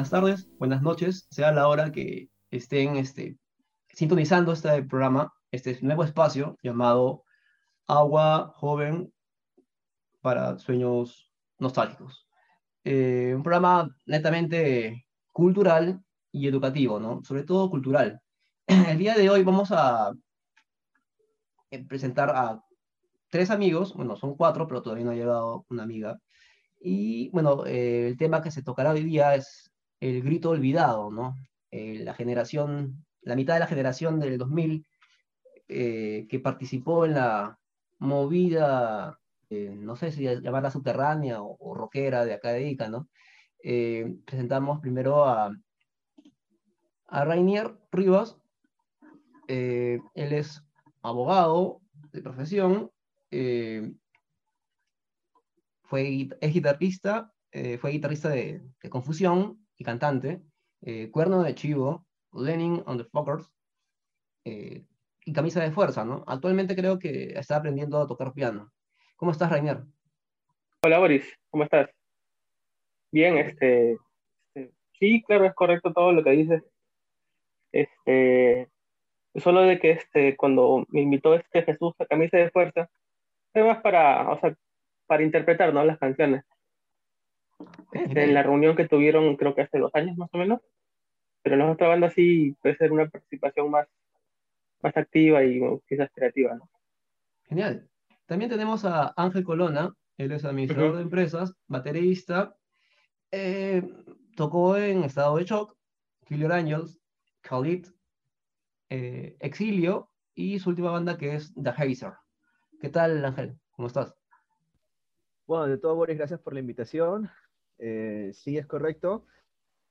Buenas tardes, buenas noches, sea la hora que estén este, sintonizando este programa, este nuevo espacio llamado Agua Joven para Sueños Nostálgicos. Eh, un programa netamente cultural y educativo, ¿no? Sobre todo cultural. El día de hoy vamos a eh, presentar a tres amigos, bueno, son cuatro, pero todavía no ha llegado una amiga. Y bueno, eh, el tema que se tocará hoy día es el grito olvidado, ¿no? la generación, la mitad de la generación del 2000 que participó en la movida eh, no sé si llamarla subterránea o, rockera de acá de Ica, ¿no? Eh, presentamos primero a, a Rainier Rivas. Eh, él es abogado de profesión, fue, es guitarrista, fue guitarrista de, Confusión y cantante, Cuerno de Chivo, Lenin on the Fuckers, y Camisa de Fuerza, ¿no? Actualmente creo que está aprendiendo a tocar piano. ¿Cómo estás, Rainer? Hola, Boris, ¿cómo estás? Bien, este, este, sí, claro, es correcto todo lo que dices. Este, solo de que este, cuando me invitó este Jesús a camisa de fuerza, fue más para, o sea, para interpretar, ¿no? Las canciones. En la reunión que tuvieron, creo que hace dos años más o menos, pero en la otra banda sí puede ser una participación más, más activa y quizás creativa, ¿no? Genial. También tenemos a Ángel Colona, él es administrador de empresas, baterista, eh, tocó en Estado de Shock, Killer Angels, Khalid, eh, Exilio y su última banda que es The Hazer. ¿Qué tal, Ángel? ¿Cómo estás? Bueno, de todo, Boris, gracias por la invitación. Eh, sí, es correcto.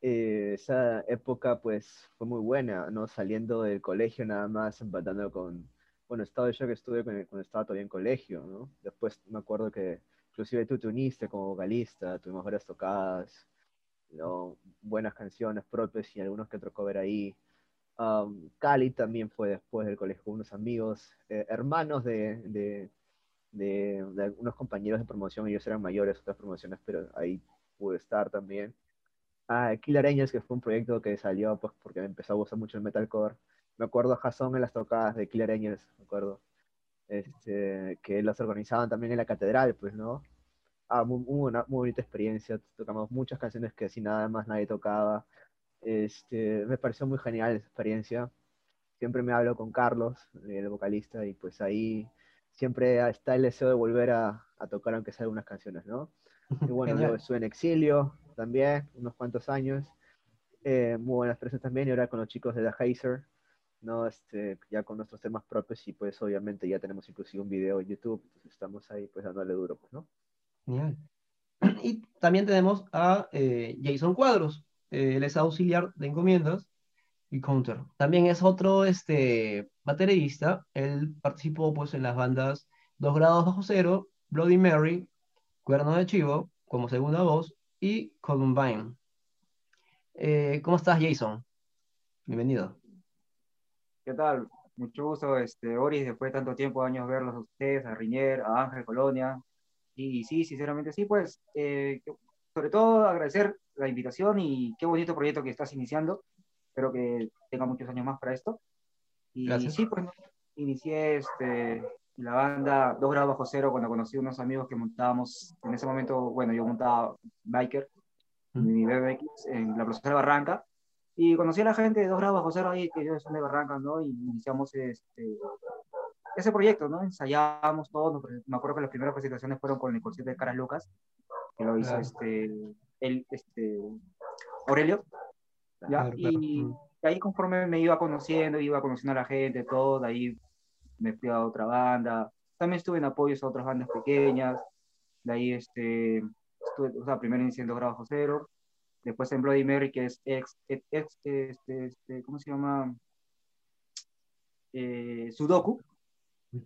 esa época, pues, fue muy buena, ¿no? Saliendo del colegio nada más, empatando con, bueno, estado de shock estuve cuando estaba todavía en colegio, ¿no? Después me acuerdo que inclusive tú te uniste como vocalista, tuvimos varias tocadas, ¿no? buenas canciones propias y algunos que otro cover ahí. Cali también fue después del colegio unos amigos, eh, hermanos de, de, de, compañeros de promoción, ellos eran mayores, otras promociones, pero ahí pude estar también. Ah, Killer Angels, que fue un proyecto que salió pues, porque me empezó a gustar mucho el metalcore me acuerdo a Jason en las tocadas de Killer Angels, me acuerdo, este, que las organizaban también en la catedral, pues, ¿no? Ah, muy, una muy bonita experiencia, tocamos muchas canciones que así nada más nadie tocaba, este, me pareció muy genial esa experiencia, siempre me hablo con Carlos, el vocalista, y pues ahí siempre está el deseo de volver a, a tocar aunque sea algunas canciones, ¿no? Y bueno, yo estuve en exilio también, unos cuantos años, eh, muy buenas experiencias también, y ahora con los chicos de The Hazer, ¿no? Este, ya con nuestros temas propios y pues obviamente ya tenemos inclusive un video en YouTube, entonces estamos ahí pues dándole duro, pues, ¿no? Genial. Y también tenemos a eh, Jason Cuadros, eh, él es auxiliar de encomiendas y counter. También es otro este, baterista, él participó pues en las bandas Dos grados bajo cero, Bloody Mary, Cuerno de Chivo, como segunda voz, y Columbine. Eh, ¿Cómo estás, Jason? Bienvenido. ¿Qué tal? Mucho gusto, este, Boris, después de tanto tiempo, años verlos a ustedes, a Riñer, a Ángel Colonia. Y sí, sinceramente sí, pues, eh, sobre todo agradecer la invitación y qué bonito proyecto que estás iniciando. Espero que tenga muchos años más para esto. Y sí, pues, inicié este, la banda Dos grados bajo cero cuando conocí a unos amigos que montábamos, en ese momento, bueno, yo montaba biker, mi BBX, en la profesora Barranca, y conocí a la gente de Dos Grados Bajo Cero ahí, que ellos son de Barrancas, ¿no? Y iniciamos este, ese proyecto, ¿no? Ensayamos todo. Me acuerdo que las primeras presentaciones fueron con el concierto de Caras Lucas, que lo hizo este, el, este, Aurelio. ¿ya? y ahí conforme me iba conociendo, iba conociendo a la gente, todo, de ahí me fui a otra banda. También estuve en apoyos a otras bandas pequeñas. De ahí, este, estuve, o sea, primero iniciando Dos Grados Bajo Cero después en Bloody Mary, que es ex, ex este, este, ¿cómo se llama? Eh, Sudoku,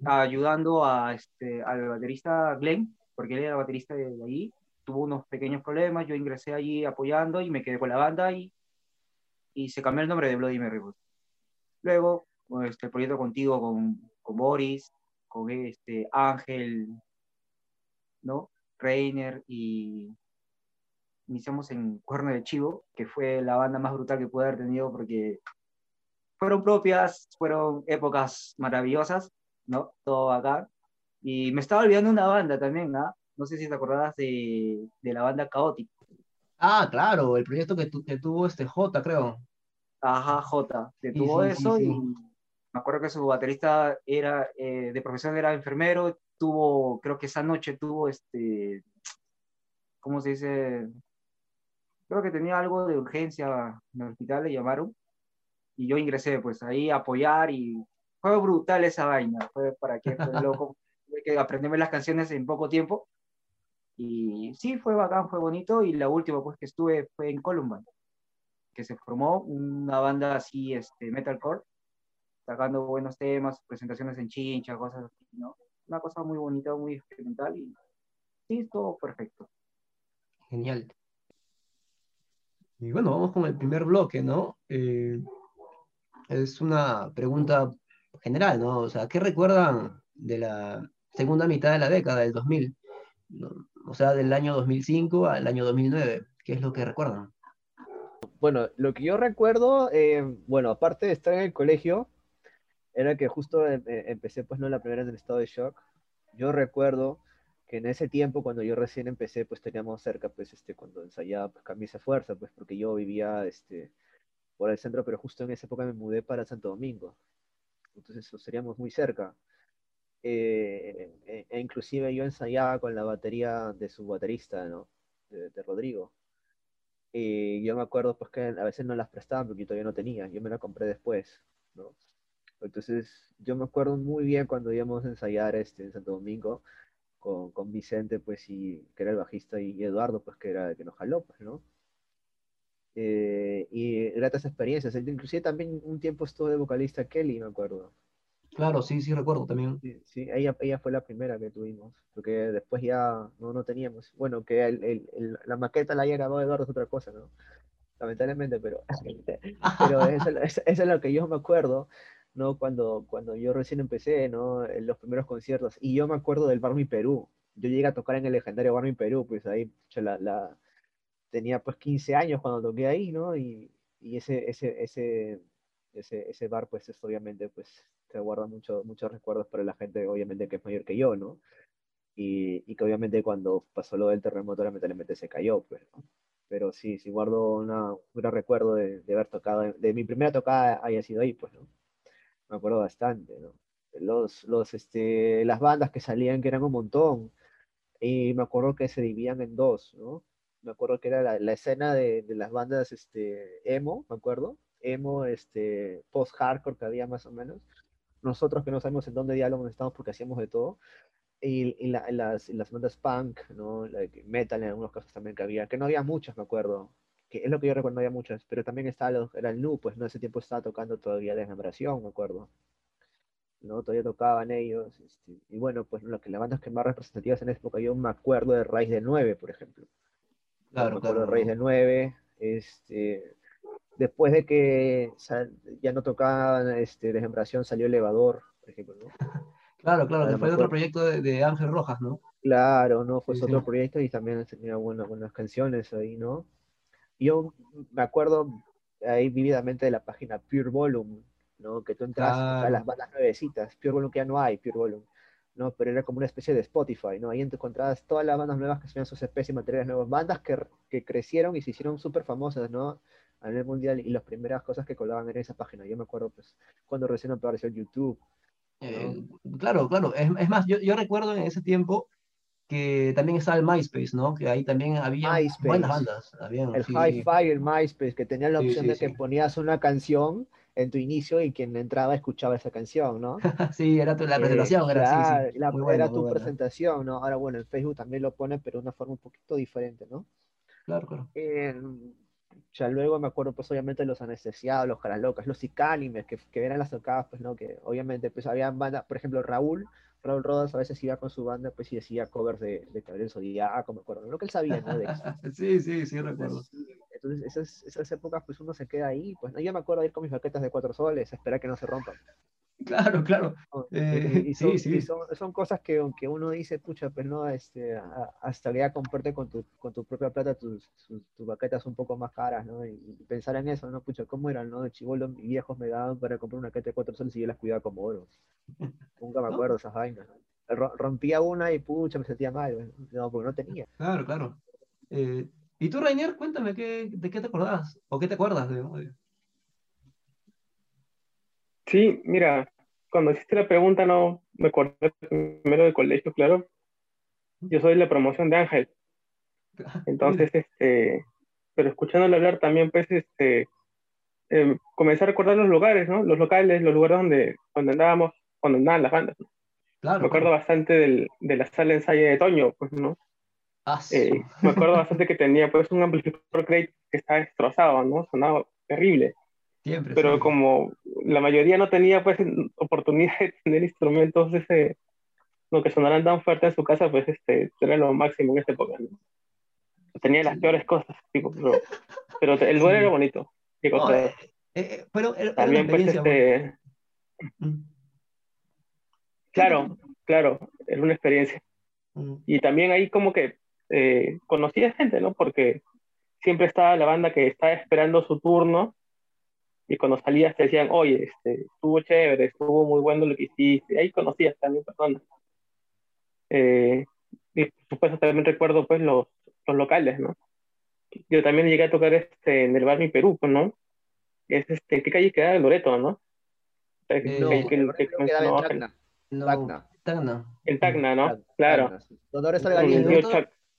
ayudando a, este, al baterista Glenn, porque él era baterista de, ahí, tuvo unos pequeños problemas, yo ingresé allí apoyando y me quedé con la banda y, y se cambió el nombre de Bloody Mary. Pues. Luego, este, el proyecto contigo, con, con Boris, con este, Ángel, ¿no? Reiner y iniciamos en Cuerno de Chivo, que fue la banda más brutal que pude haber tenido porque fueron propias, fueron épocas maravillosas, ¿no? Todo acá. Y me estaba olvidando una banda también, ¿ah? No sé si te acordabas de, de la banda Chaotic. Ah, claro, el proyecto que, tu, que tuvo este J, creo. Ajá, J. Que tuvo eso y me acuerdo que su baterista era, eh, de profesión era enfermero, tuvo, creo que esa noche tuvo este, ¿cómo se dice? Creo que tenía algo de urgencia en el hospital, le llamaron, y yo ingresé pues ahí a apoyar y fue brutal esa vaina, fue para que fue loco, que aprenderme las canciones en poco tiempo, y sí, fue bacán, fue bonito, y la última pues que estuve fue en Columbine, que se formó una banda así, este, metalcore, sacando buenos temas, presentaciones en chincha, cosas así, ¿no? Una cosa muy bonita, muy experimental y sí, todo perfecto. Genial. Y bueno, vamos con el primer bloque, ¿no? Eh, es una pregunta general, ¿no? O sea, ¿qué recuerdan de la segunda mitad de la década del 2000? O sea, del año 2005 al año 2009. ¿Qué es lo que recuerdan? Bueno, lo que yo recuerdo, eh, bueno, aparte de estar en el colegio, era que justo em, eh, empecé, pues, no la primera en el estado de shock. Yo recuerdo que en ese tiempo, cuando yo recién empecé, pues teníamos cerca, pues, este, cuando ensayaba, pues, Camisa Fuerza, pues, porque yo vivía, este, por el centro, pero justo en esa época me mudé para Santo Domingo. Entonces, seríamos muy cerca. Eh, e, e, inclusive yo ensayaba con la batería de su baterista, ¿no? De, de Rodrigo. Y yo me acuerdo, pues, que a veces no las prestaban porque yo todavía no tenía. Yo me la compré después, ¿no? Entonces, yo me acuerdo muy bien cuando íbamos a ensayar este, en Santo Domingo con, con Vicente, pues, y, que era el bajista, y Eduardo, pues, que era el que nos jaló, pues, ¿no? Eh, y gratas experiencias. Inclusive también un tiempo estuvo de vocalista Kelly, me acuerdo. Claro, sí, sí, recuerdo también. Sí, ella, ella fue la primera que tuvimos, porque después ya no, no teníamos. Bueno, que el, el, la maqueta la haya grabado Eduardo es otra cosa, ¿no? Lamentablemente, pero, pero eso, eso, es lo que yo me acuerdo. ¿No? Cuando, cuando yo recién empecé, ¿no? En los primeros conciertos. Y yo me acuerdo del Barmi Perú. Yo llegué a tocar en el legendario Barmi Perú, pues ahí la, la, tenía pues 15 años cuando toqué ahí, ¿no? Y, y ese, ese, ese, ese, ese, bar, pues es, obviamente, pues te guarda mucho, muchos recuerdos para la gente, obviamente, que es mayor que yo, ¿no? Y, y que obviamente cuando pasó lo del terremoto, lamentablemente se cayó, pues, ¿no? Pero sí, sí guardo una, un gran recuerdo de, de haber tocado, de mi primera tocada haya sido ahí, pues, ¿no? Me acuerdo bastante, ¿no? Los, los, este, las bandas que salían, que eran un montón, y me acuerdo que se dividían en dos, ¿no? Me acuerdo que era la, la escena de, de, las bandas este, emo, me acuerdo, emo, este, post-hardcore que había más o menos. Nosotros que no sabemos en dónde diálogo estamos porque hacíamos de todo. Y, y, la, las, las, bandas punk, ¿no? metal en algunos casos también que había, que no había muchas, me acuerdo, que es lo que yo recuerdo, había muchas, pero también estaba era el Nu, pues no ese tiempo estaba tocando todavía Desmembración, me acuerdo. ¿no? Todavía tocaban ellos. Este, y bueno, pues lo que las bandas que más representativas en esa época, yo me acuerdo de Raíz de 9, por ejemplo. Claro, me acuerdo claro. de Raíz de 9. Este, después de que ya no tocaban este, Desmembración, salió Elevador, por ejemplo. ¿no? Claro, claro, que fue otro proyecto de, de, Ángel Rojas, ¿no? Claro, ¿no? Fue sí, otro sí. proyecto y también tenía buenas, buenas canciones ahí, ¿no? Yo me acuerdo ahí vividamente de la página Pure Volume, ¿no? Que tú entras a las bandas nuevecitas, Pure Volume que ya no hay, Pure Volume, ¿no? Pero era como una especie de Spotify, ¿no? Ahí encontrabas todas las bandas nuevas que subían sus especies de materiales nuevos, bandas que, que crecieron y se hicieron súper famosas, ¿no? A nivel mundial y las primeras cosas que colgaban en esa página. Yo me acuerdo, pues, cuando recién apareció YouTube. ¿no? Eh, claro, claro. Es, es más, yo, yo recuerdo en ese tiempo que también estaba el MySpace, ¿no? Que ahí también había MySpace. buenas bandas. Habían, el sí. Hi-Fi, el MySpace, que tenía la opción sí, sí, de que ponías una canción en tu inicio y quien entraba escuchaba esa canción, ¿no? sí, era tu, la presentación, eh, era, la, bueno, era tu presentación, ¿no? Ahora, bueno, en Facebook también lo pone, pero de una forma un poquito diferente, ¿no? Claro, claro. Eh, ya luego me acuerdo, pues, obviamente, los anestesiados, los caralocas, los icánimes, que, que eran las tocadas, pues, ¿no? Que obviamente, pues, había bandas, por ejemplo, Raúl, Raúl Rodas a veces iba con su banda, pues y decía covers de, de Gabriel Zodíaco, me acuerdo, lo que él sabía, ¿no? De sí, sí, sí, recuerdo. Entonces, esas, esas épocas, pues uno se queda ahí, pues yo me acuerdo de ir con mis baquetas de cuatro soles, esperar que no se rompan. Claro, claro. Eh, y, son, sí, sí. son, cosas que aunque uno dice, pucha, pues no, este, hasta ya comprarte con tu, con tu propia plata tus, tus, baquetas un poco más caras, ¿no? Y, pensar en eso, ¿no? Pucha, ¿cómo eran, no? De chivolo, mis viejos me daban para comprar una baqueta de cuatro soles y yo las cuidaba como oro. Nunca me acuerdo esas vainas. Rompía una y pucha, me sentía mal, no, porque no tenía. Claro, claro. Eh, y tú, Rainier, cuéntame, ¿qué, ¿de qué te acordás? ¿O qué te acuerdas? De, Sí, mira, cuando hiciste la pregunta no me acordé primero del colegio, claro. Yo soy la promoción de Ángel. Entonces, este, pero escuchándole hablar también, pues, este, eh, comencé a recordar los lugares, ¿no? Los locales, los lugares donde, donde andábamos, cuando andaban las bandas. Claro, me acuerdo bastante del, de la sala de ensayo de Toño, pues, ¿no? Ah, eh, me acuerdo bastante que tenía, pues, un amplificador crate que estaba destrozado, ¿no? Sonaba terrible. Pero como la mayoría no tenía pues oportunidad de tener instrumentos ese, lo que sonaran tan fuerte en su casa, pues este, era lo máximo en esta época. Tenía las peores cosas, tipo, pero, pero el duelo era bonito. Eh, eh, pero también pues este... Mm. Claro, claro, era una experiencia. Mm. Y también ahí como que eh, conocía gente, ¿no? Porque siempre estaba la banda que estaba esperando su turno y cuando salías te decían, oye, este, estuvo chévere, estuvo muy bueno lo que hiciste, ahí conocías también personas. Eh, y por supuesto también recuerdo pues los, los locales, ¿no? Yo también llegué a tocar este, en el bar Mi Perú, pues, ¿no? Es este, ¿qué calle queda? Loreto, ¿no? No, que, en Tacna. No, Tacna. Tacna. En Tacna, ¿no? claro. ¿Dónde está el En Loreto,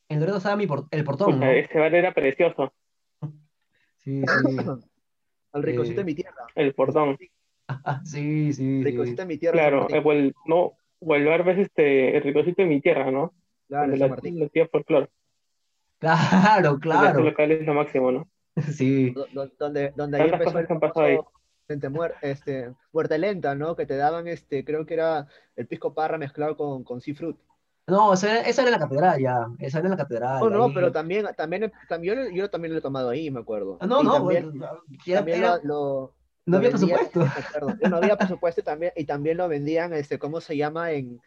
en Loreto estaba mi el portón, ¿no? Ese bar era precioso. Sí, sí. Al ricocito de mi tierra. El portón. sí, sí. Ricocito de mi tierra. Claro, el, eh, no, o el bar ves este, el ricocito de mi tierra, ¿no? Claro, la, Martín. La tía folclor. Claro, claro. El local es lo máximo, ¿no? Sí. donde, donde ahí empezó el pasado ahí. Gente muerta, este, muerte lenta, ¿no? Que te daban, este, creo que era el pisco parra mezclado con, con seafood. No, esa, esa era la catedral ya, esa era la catedral. No, no, pero también, también, también yo, también lo he tomado ahí, me acuerdo. Ah, no, no, también, también lo, no había presupuesto. no había presupuesto y también, y también lo vendían, este, ¿cómo se llama? En,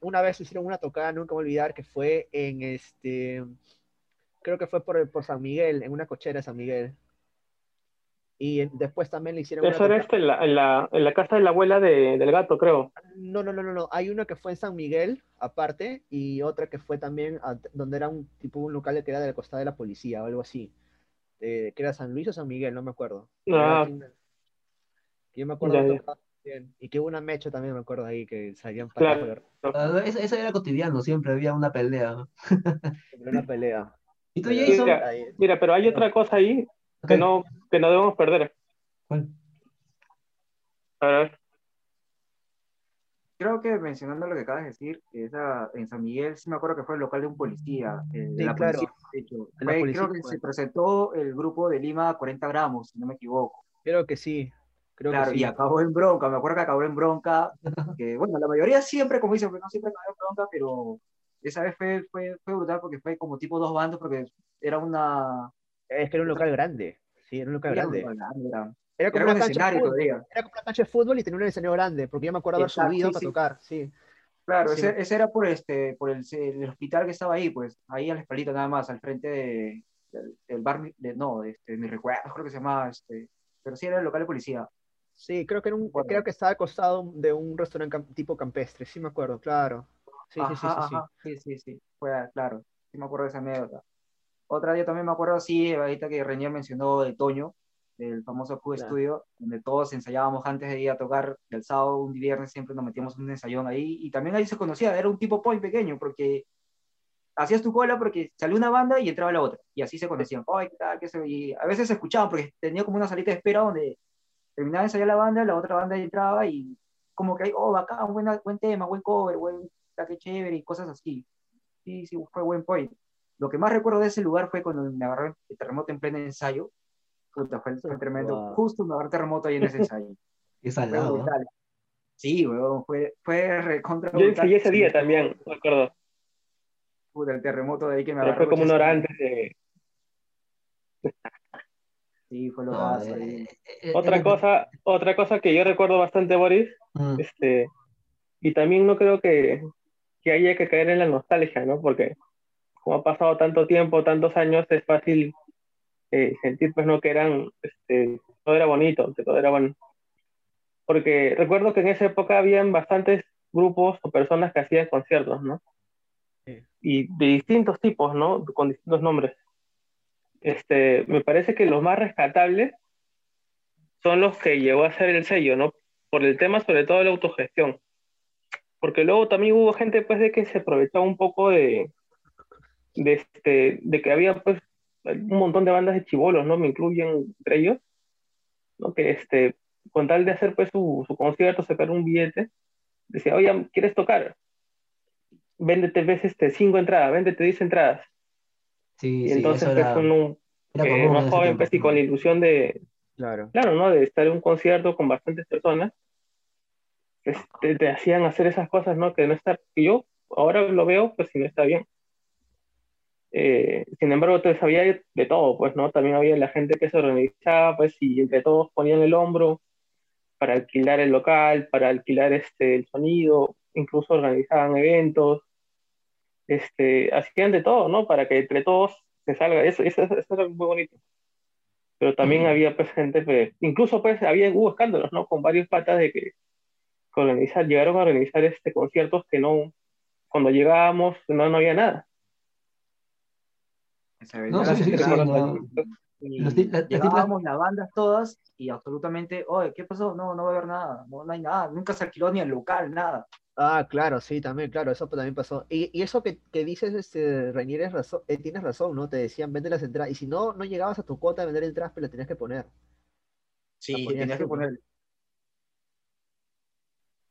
una vez hicieron una tocada, nunca voy a olvidar, que fue en este, creo que fue por, por San Miguel, en una cochera de San Miguel. Y después también le hicieron. Eso era este, en, la, en, la, en, la, casa de la abuela de, del gato, creo. No, no, no, no, no. Hay una que fue en San Miguel, aparte, y otra que fue también donde era un tipo un local que era de la costada de la policía o algo así. que era San Luis o San Miguel, no me acuerdo. Ah. yo me acuerdo. Y que hubo una mecha también, me acuerdo ahí, que salían para claro. Ah, eso, era cotidiano, siempre había una pelea. una pelea. ¿Y tú, Jason? Mira, mira, pero hay otra cosa ahí que, no, que no debemos perder. A ver. Creo que mencionando lo que acabas de decir, esa, en San Miguel sí me acuerdo que fue el local de un policía. de la policía, de hecho. creo que se presentó el grupo de Lima 40 gramos, si no me equivoco. Creo que sí. Creo claro, que sí. y acabó en bronca, me acuerdo que acabó en bronca, que bueno, la mayoría siempre, como dicen, no siempre acabó en bronca, pero esa vez fue, fue, fue brutal porque fue como tipo dos bandos, porque era una, es que era un local grande. Sí, era un local grande. Era, como, una cancha de fútbol. era como una cancha de fútbol y tenía un escenario grande, porque yo me acuerdo haber subido para tocar, sí. Claro, ese, ese, era por, este, por el, el, hospital que estaba ahí, pues, ahí al espaldito nada más, al frente de, del, bar, de, no, este, mi recuerdo, creo que se llamaba, este, pero sí era el local de policía. Sí, creo que, era un, creo que estaba acostado de un restaurante tipo campestre, sí me acuerdo, claro. Sí, sí, sí, sí, sí, sí, sí, fue, claro, sí me acuerdo de esa anécdota. Otra día también me acuerdo, sí, ahorita que Renier mencionó de Toño, del famoso Q Studio, donde todos ensayábamos antes de ir a tocar el sábado, un viernes, siempre nos metíamos un ensayón ahí, y también ahí se conocía, era un tipo point pequeño, porque hacías tu cola porque salió una banda y entraba la otra, y así se conocían, ay, ¿qué tal? ¿Qué se? Y a veces se escuchaban, porque tenía como una salita de espera donde terminaba de ensayar la banda, la otra banda entraba y como que, oh, bacán, buen, buen tema, buen cover, buen, qué chévere, y cosas así. Sí, sí, fue buen point. Lo que más recuerdo de ese lugar fue cuando me agarró el terremoto en pleno ensayo. Puta, fue, tremendo. Justo me agarró el terremoto ahí en ese ensayo. es al lado. Sí, weón, fue, fue recontra. Yo ensayé ese día también, me acuerdo. Puta, el terremoto de ahí que me agarró. Fue como una hora antes de. Sí, fue lo No, que eh, eh, Otra eh, cosa, otra cosa que yo recuerdo bastante, Boris, mm, este, y también no creo que, que haya que caer en la nostalgia, ¿no? Porque como ha pasado tanto tiempo, tantos años, es fácil eh, sentir, pues, ¿no? Que eran, este, todo era bonito, que todo era bueno. Porque recuerdo que en esa época habían bastantes grupos o personas que hacían conciertos, ¿no? Sí. Y de distintos tipos, ¿no? Con distintos nombres. Este, me parece que los más rescatables son los que llegó a ser el sello, ¿no? Por el tema sobre todo de la autogestión. Porque luego también hubo gente pues de que se aprovechaba un poco de, de, este, de que había pues un montón de bandas de chivolos, ¿no? Me incluyen entre ellos, ¿no? Que este, con tal de hacer pues su, su concierto, sacar un billete, decía, oye, ¿quieres tocar? Véndete, ves, este, cinco entradas, véndete diez entradas. sí, Y sí, entonces eso pues era, uno, era eh, más joven tiempo. pues y con la ilusión de, Claro. claro, ¿no? De estar en un concierto con bastantes personas, este, te hacían hacer esas cosas, ¿no? Que no está, yo ahora lo veo, pues si no está bien. Eh, sin embargo, te había de todo, pues, ¿no? También había la gente que se organizaba, pues, y entre todos ponían el hombro para alquilar el local, para alquilar este, el sonido, incluso organizaban eventos, este, hacían de todo, ¿no? Para que entre todos se salga, eso, eso, eso era muy bonito. Pero también había, pues, gente, pues, incluso, pues, había, hubo escándalos, ¿no? Con varios patas de que, que organizar, llegaron a organizar este, conciertos que no, cuando llegábamos, no, no había nada. No, sí, las sí, sí, no. y Los ti- la- las llegábamos las bandas todas y absolutamente, oye, ¿qué pasó? No, no va a haber nada, no, no hay nada, nunca se alquiló ni el local, nada. Ah, claro, sí, también, claro, eso también pasó. Y, y eso que, que dices, este, Reinier, es razón, eh, tienes razón, ¿no? Te decían, vende las entradas. Y si no, no llegabas a tu cuota de vender entradas, pero la tenías que poner. Sí, La ponías tenías que poner.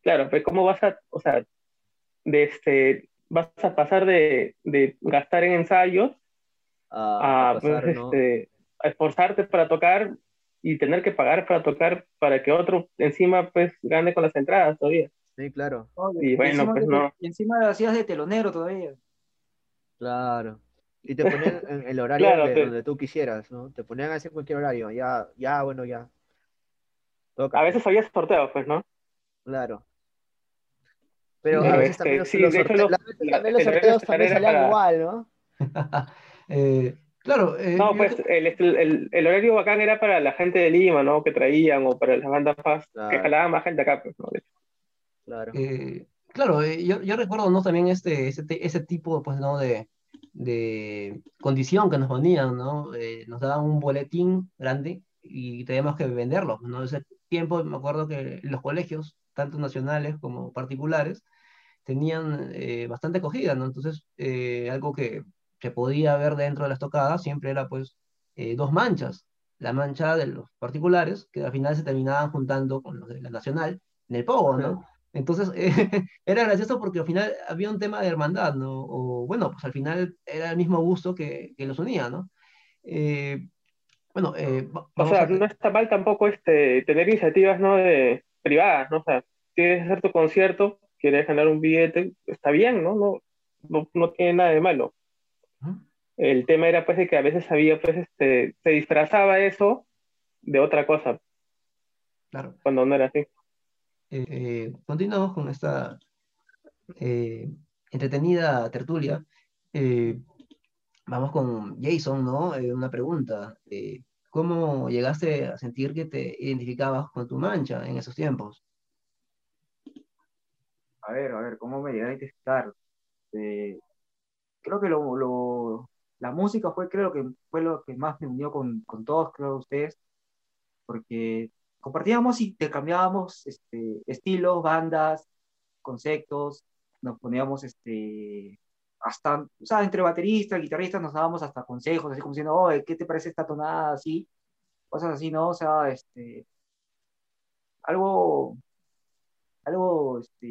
Claro, pues, ¿cómo vas a, o sea, de este, vas a pasar de, de gastar en ensayos A, a, a pues, este, a esforzarte para tocar y tener que pagar para tocar para que otro encima, pues, gane con las entradas todavía? Sí, claro, Y bueno, encima pues, que- no. y encima hacías de telonero todavía. claro. Y te ponían en el horario Claro, donde, tú quisieras, ¿no? Te ponían así en cualquier horario. Ya, ya, bueno, ya. Toca, A veces había sorteos, pues, ¿no? claro. Pero a veces también los, de sorteos, también salían para- igual, ¿no? Eh, claro, eh, No, pues el, el, el horario bacán era para la gente de Lima, ¿no? Que traían, o para las bandas más, que Claro. jalaban más gente acá, pues, ¿no? Claro. eh, claro, eh, yo, yo recuerdo ¿no? también este, ese, ese tipo pues, ¿no? de, de condición que nos ponían, ¿no? Eh, nos daban un boletín grande y teníamos que venderlo, ¿no? Ese tiempo me acuerdo que los colegios, tanto nacionales como particulares, tenían eh, bastante acogida, ¿no? Entonces, eh, algo que se podía ver dentro de las tocadas siempre era pues eh, dos manchas, la mancha de los particulares, que al final se terminaban juntando con los de la nacional, en el pogo, ¿no? Entonces, eh, era gracioso porque al final había un tema de hermandad, ¿no? O bueno, pues al final era el mismo gusto que, que los unía, ¿no? Eh, bueno, eh, O sea, a... no está mal tampoco este, tener iniciativas, ¿no? De, privadas, ¿no? O sea, quieres hacer tu concierto, quieres ganar un billete, está bien, ¿no? No, no, no tiene nada de malo. El tema era, pues, de que a veces había, pues, este, se disfrazaba eso de otra cosa, Claro. cuando no era así. Eh, eh, continuamos con esta eh, entretenida tertulia. Eh, vamos con Jason, ¿no? Eh, una pregunta. eh, ¿cómo llegaste a sentir que te identificabas con tu mancha en esos tiempos? A ver, a ver, ¿cómo me llegué a? Eh, creo que lo, lo- la música fue, creo que fue lo que más me unió con, con todos, creo, ustedes, porque compartíamos y intercambiábamos este, estilos, bandas, conceptos, nos poníamos este, hasta, o sea, entre bateristas, guitarristas nos dábamos hasta consejos, así como diciendo, oye, ¿qué te parece esta tonada así? Cosas así, ¿no? O sea, este, algo, algo, este,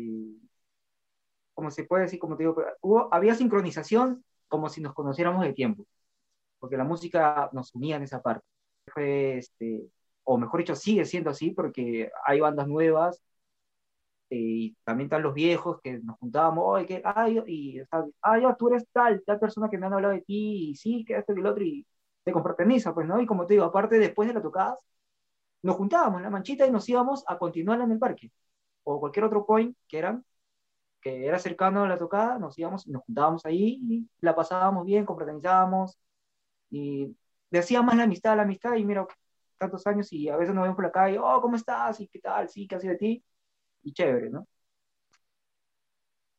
como se puede decir, como te digo, hubo, había sincronización como si nos conociéramos de tiempo, porque la música nos unía en esa parte. Fue, este, o mejor dicho, sigue siendo así, porque hay bandas nuevas, eh, y también están los viejos que nos juntábamos, oye, que, ay, y, o sea, ah, ya, tú eres tal, tal persona que me han hablado de ti, y sí, que esto y el otro, y te confraterniza, pues, ¿no? Y como te digo, aparte, después de la tocada, nos juntábamos en la manchita y nos íbamos a continuar en el parque, o cualquier otro point que eran, que era cercano a la tocada, nos íbamos y nos juntábamos ahí la pasábamos bien, confraternizábamos, y decía más la amistad, la amistad, y mira, tantos años y a veces nos vemos por la calle, oh, ¿cómo estás? ¿Y qué tal? Sí, ¿qué ha sido de ti? Y chévere, ¿no?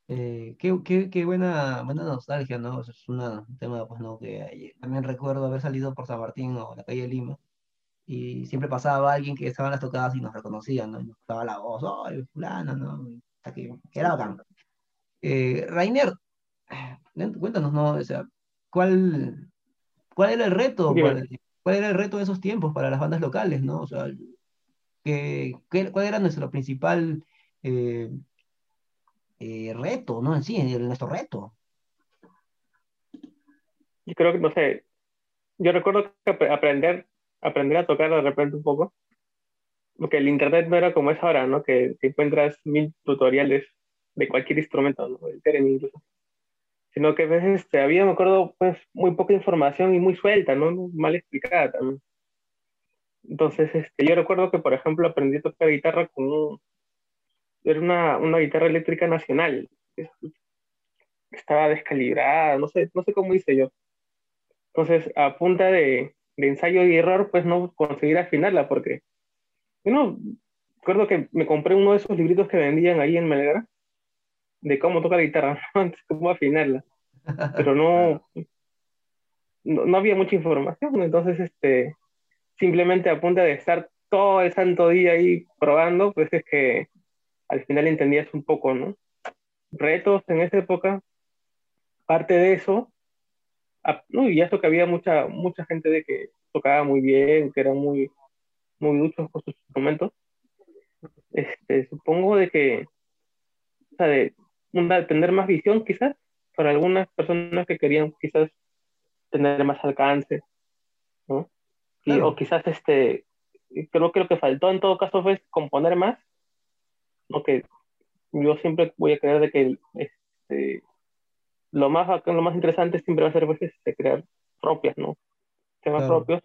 Eh, qué, qué, qué, buena, buena nostalgia, ¿no? Es un tema, pues, ¿no? Que también recuerdo haber salido por San Martín o la calle Lima y siempre pasaba alguien que estaba en las tocadas y nos reconocía, ¿no? Y nos daba la voz, ¡ay, fulano, no! que, era bacán. Eh, Rainer, cuéntanos, ¿no? O sea, ¿cuál, cuál era el reto? ¿Cuál, era el reto de esos tiempos para las bandas locales, ¿no? O sea, ¿qué, cuál era nuestro principal eh, eh, reto, ¿no? En sí, nuestro reto. Yo creo que, no sé, yo recuerdo que aprender, aprender a tocar de repente un poco, porque el internet no era como es ahora, ¿no? Que te encuentras mil tutoriales de cualquier instrumento, ¿no? El Teren incluso. Sino que veces este, había, me acuerdo, pues muy poca información y muy suelta, ¿no? Mal explicada también. Entonces, este, yo recuerdo que, por ejemplo, aprendí a tocar guitarra con un, era una, una guitarra eléctrica nacional. Estaba descalibrada, no sé, no sé cómo hice yo. Entonces, a punta de, de ensayo y error, pues no conseguir afinarla, porque, bueno, recuerdo que me compré uno de esos libritos que vendían ahí en Melgar, de cómo tocar guitarra, antes cómo afinarla. Pero no, no, no, había mucha información, entonces, este, simplemente a punta de estar todo el santo día ahí probando, pues es que al final entendías un poco, ¿no? Retos en esa época, parte de eso, no, y eso que había mucha, mucha gente de que tocaba muy bien, que eran muy, muy duchos con sus instrumentos, este, supongo de que, o sea, de, tener más visión quizás, para algunas personas que querían quizás tener más alcance, ¿no? Y, O quizás, este, creo que lo que faltó en todo caso fue componer más ¿no? que yo siempre voy a creer de que este, lo más lo más interesante siempre va a ser pues, este, crear propias, ¿no? Temas propios.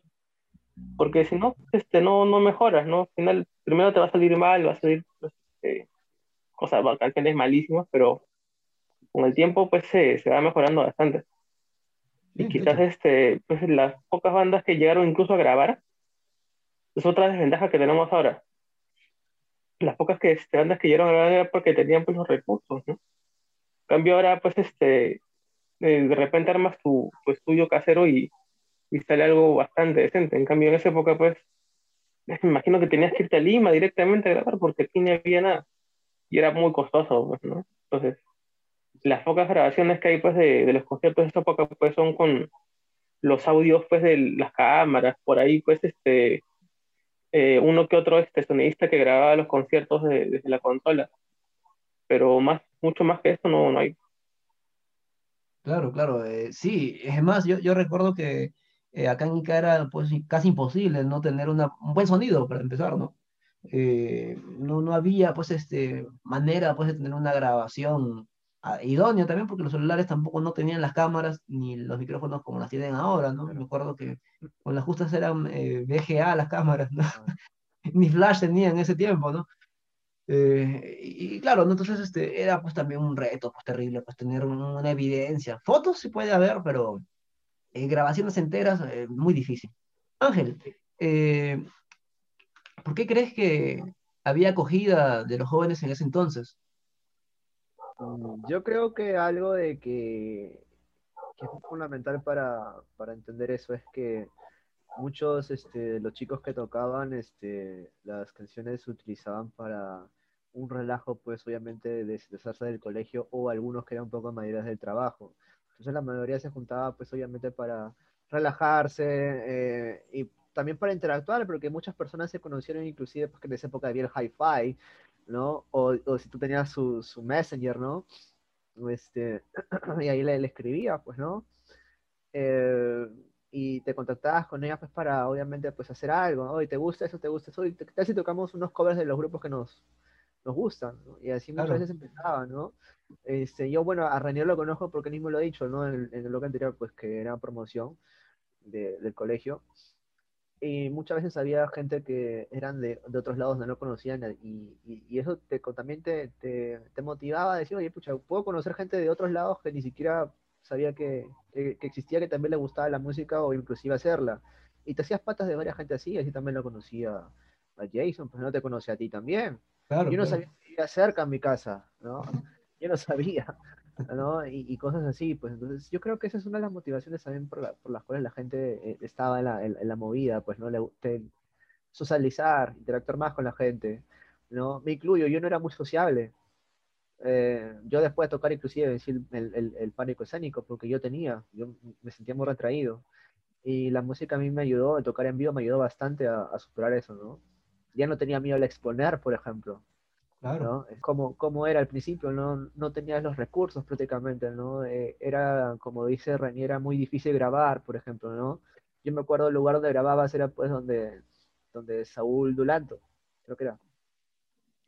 Porque si no, este, no, no mejoras, ¿no? Al final, primero te va a salir mal, va a salir pues, este, cosas, canciones malísimas, pero con el tiempo, pues se, se va mejorando bastante. y quizás este, pues, las pocas bandas que llegaron incluso a grabar, es otra desventaja que tenemos ahora las pocas que, este, bandas que llegaron a grabar era porque tenían pues los recursos, ¿no? En cambio ahora pues este, eh, de repente armas tu, estudio casero y, y, sale algo bastante decente. En cambio en esa época pues me imagino que tenías que irte a Lima directamente a grabar porque aquí no había nada y era muy costoso, pues, ¿no? Entonces las pocas grabaciones que hay pues de, de los conciertos de esa época pues son con los audios pues de las cámaras, por ahí pues este eh, uno que otro este sonidista que grababa los conciertos desde la consola. Pero más, mucho más que eso no, no hay. Claro, claro, eh, sí, es más, yo, yo recuerdo que eh, acá en Ica era pues, casi imposible no tener una, un buen sonido para empezar, ¿no? no, no había pues este, manera pues de tener una grabación ah, idónea también porque los celulares tampoco no tenían las cámaras ni los micrófonos como las tienen ahora, ¿no? Me acuerdo que con las justas eran eh, VGA las cámaras, ¿no? Ni flash tenían en ese tiempo, ¿no? Eh, y, claro, ¿no? entonces este, era pues también un reto pues terrible, pues tener una evidencia. Fotos sí puede haber, pero eh, grabaciones enteras, muy difícil. Ángel, ¿por qué crees que había acogida de los jóvenes en ese entonces? Mm, yo creo que algo de que es fundamental para, para, entender eso es que muchos este, los chicos que tocaban este, las canciones se utilizaban para un relajo, pues obviamente de deshacerse del colegio o algunos que eran un poco mayores del trabajo. Entonces la mayoría se juntaba pues obviamente para relajarse eh, y también para interactuar, porque muchas personas se conocieron inclusive porque en esa época había el hi-fi, ¿no? O, o, si tú tenías su, su messenger, ¿no? este, y ahí le, escribía, pues, ¿no? Eh, y te contactabas con ella, pues, para, obviamente, pues, hacer algo, Oye, ¿te gusta eso? ¿Te gusta eso? Y ¿qué tal si tocamos unos covers de los grupos que nos, nos gustan? Y así muchas veces empezaba, ¿no? Este, yo, bueno, a Renier lo conozco porque ni me lo he dicho, ¿no? En, en el bloque anterior, pues, que era promoción. del colegio. Y muchas veces había gente que eran de, de otros lados donde no conocían y, y, eso te, también te, te, te, motivaba a decir, oye, pucha, puedo conocer gente de otros lados que ni siquiera sabía que, que, existía, que también le gustaba la música o inclusive hacerla. Y te hacías patas de varias gente así, así también lo conocía a Jason, pues no te conocía a ti también. Claro, Yo no sabía que vivía cerca en mi casa, ¿no? Yo no sabía. ¿No? Y, cosas así, pues entonces yo creo que esa es una de las motivaciones también por, las cuales la gente eh, estaba en la, en, la, movida, pues, ¿no? Le, socializar, interactuar más con la gente, ¿no? Me incluyo, yo no era muy sociable. Eh, yo después de tocar inclusive el, el, el, pánico escénico, porque yo tenía, yo me sentía muy retraído. Y la música a mí me ayudó, el tocar en vivo me ayudó bastante a, a superar eso, ¿no? Ya no tenía miedo al exponer, por ejemplo. Claro. Como, como era al principio, no, no tenías los recursos prácticamente, ¿no? Eh, era, como dice Reni, era muy difícil grabar, por ejemplo, ¿no? Yo me acuerdo el lugar donde grababas era pues donde, donde Saúl Dulanto, creo que era,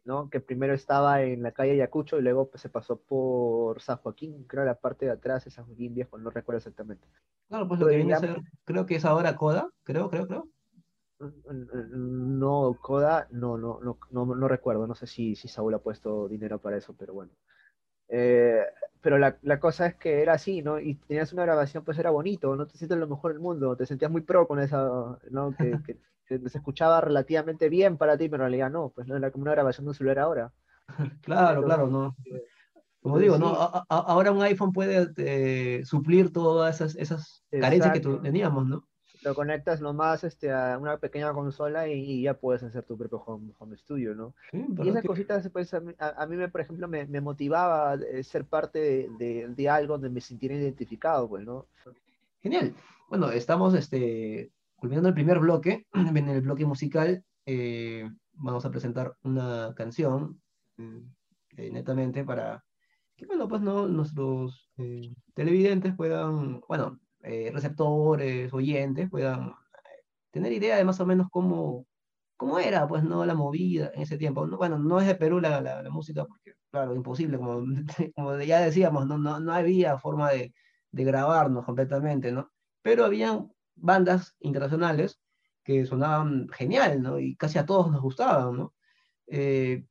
¿no? Que primero estaba en la calle Ayacucho y luego pues, se pasó por San Joaquín, creo la parte de atrás de San Joaquín Viejo, no recuerdo exactamente. Claro, pues lo que viene a ser, creo que es ahora Coda, creo, creo, creo. No, Coda, no, no, no, no, no recuerdo, no sé si, si Saúl ha puesto dinero para eso, pero bueno. Eh, pero la, la, cosa es que era así, ¿no? Y tenías una grabación, pues era bonito, no te sientes lo mejor del mundo, te sentías muy pro con esa, ¿no? Que, se escuchaba relativamente bien para ti, pero en realidad no, pues no era como una grabación de un celular ahora. Claro, claro, no. Como digo, ¿no? ahora un iPhone puede eh, suplir todas esas, esas carencias que teníamos, ¿no? Lo conectas nomás este, a una pequeña consola y, ya puedes hacer tu propio home, studio, ¿no? y esas cositas, pues, a, mí, me, por ejemplo, me, me motivaba a ser parte de, de, algo donde me sintiera identificado, pues, ¿no? Genial. Bueno, estamos este, culminando el primer bloque. En el bloque musical eh, vamos a presentar una canción mm, eh, netamente para que, bueno, pues, ¿no? Nuestros eh, televidentes puedan, bueno, eh, receptores, oyentes, puedan eh, tener idea de más o menos cómo, cómo era, pues, ¿no? La movida en ese tiempo. bueno, no es de Perú la, la, música, porque, claro, imposible, como, como ya decíamos, no, no, no había forma de, de grabarnos completamente, ¿no? Pero habían bandas internacionales que sonaban genial, ¿no? Y casi a todos nos gustaban, ¿no? Eh,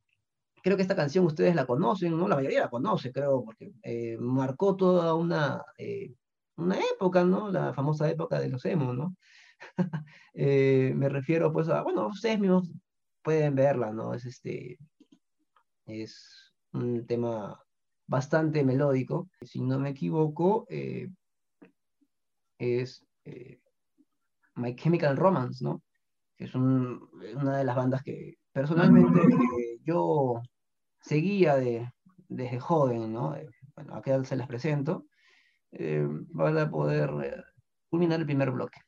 creo que esta canción ustedes la conocen, ¿no? La mayoría la conoce, creo, porque marcó toda una, una época, ¿no? La famosa época de los emo, ¿no? Eh, me refiero pues a, bueno, ustedes mismos pueden verla, ¿no? Es este, es un tema bastante melódico, si no me equivoco, eh, es eh, My Chemical Romance, ¿no? Es una de las bandas que personalmente yo seguía de, desde joven, ¿no? bueno, acá se las presento eh, poder eh, culminar el primer bloque.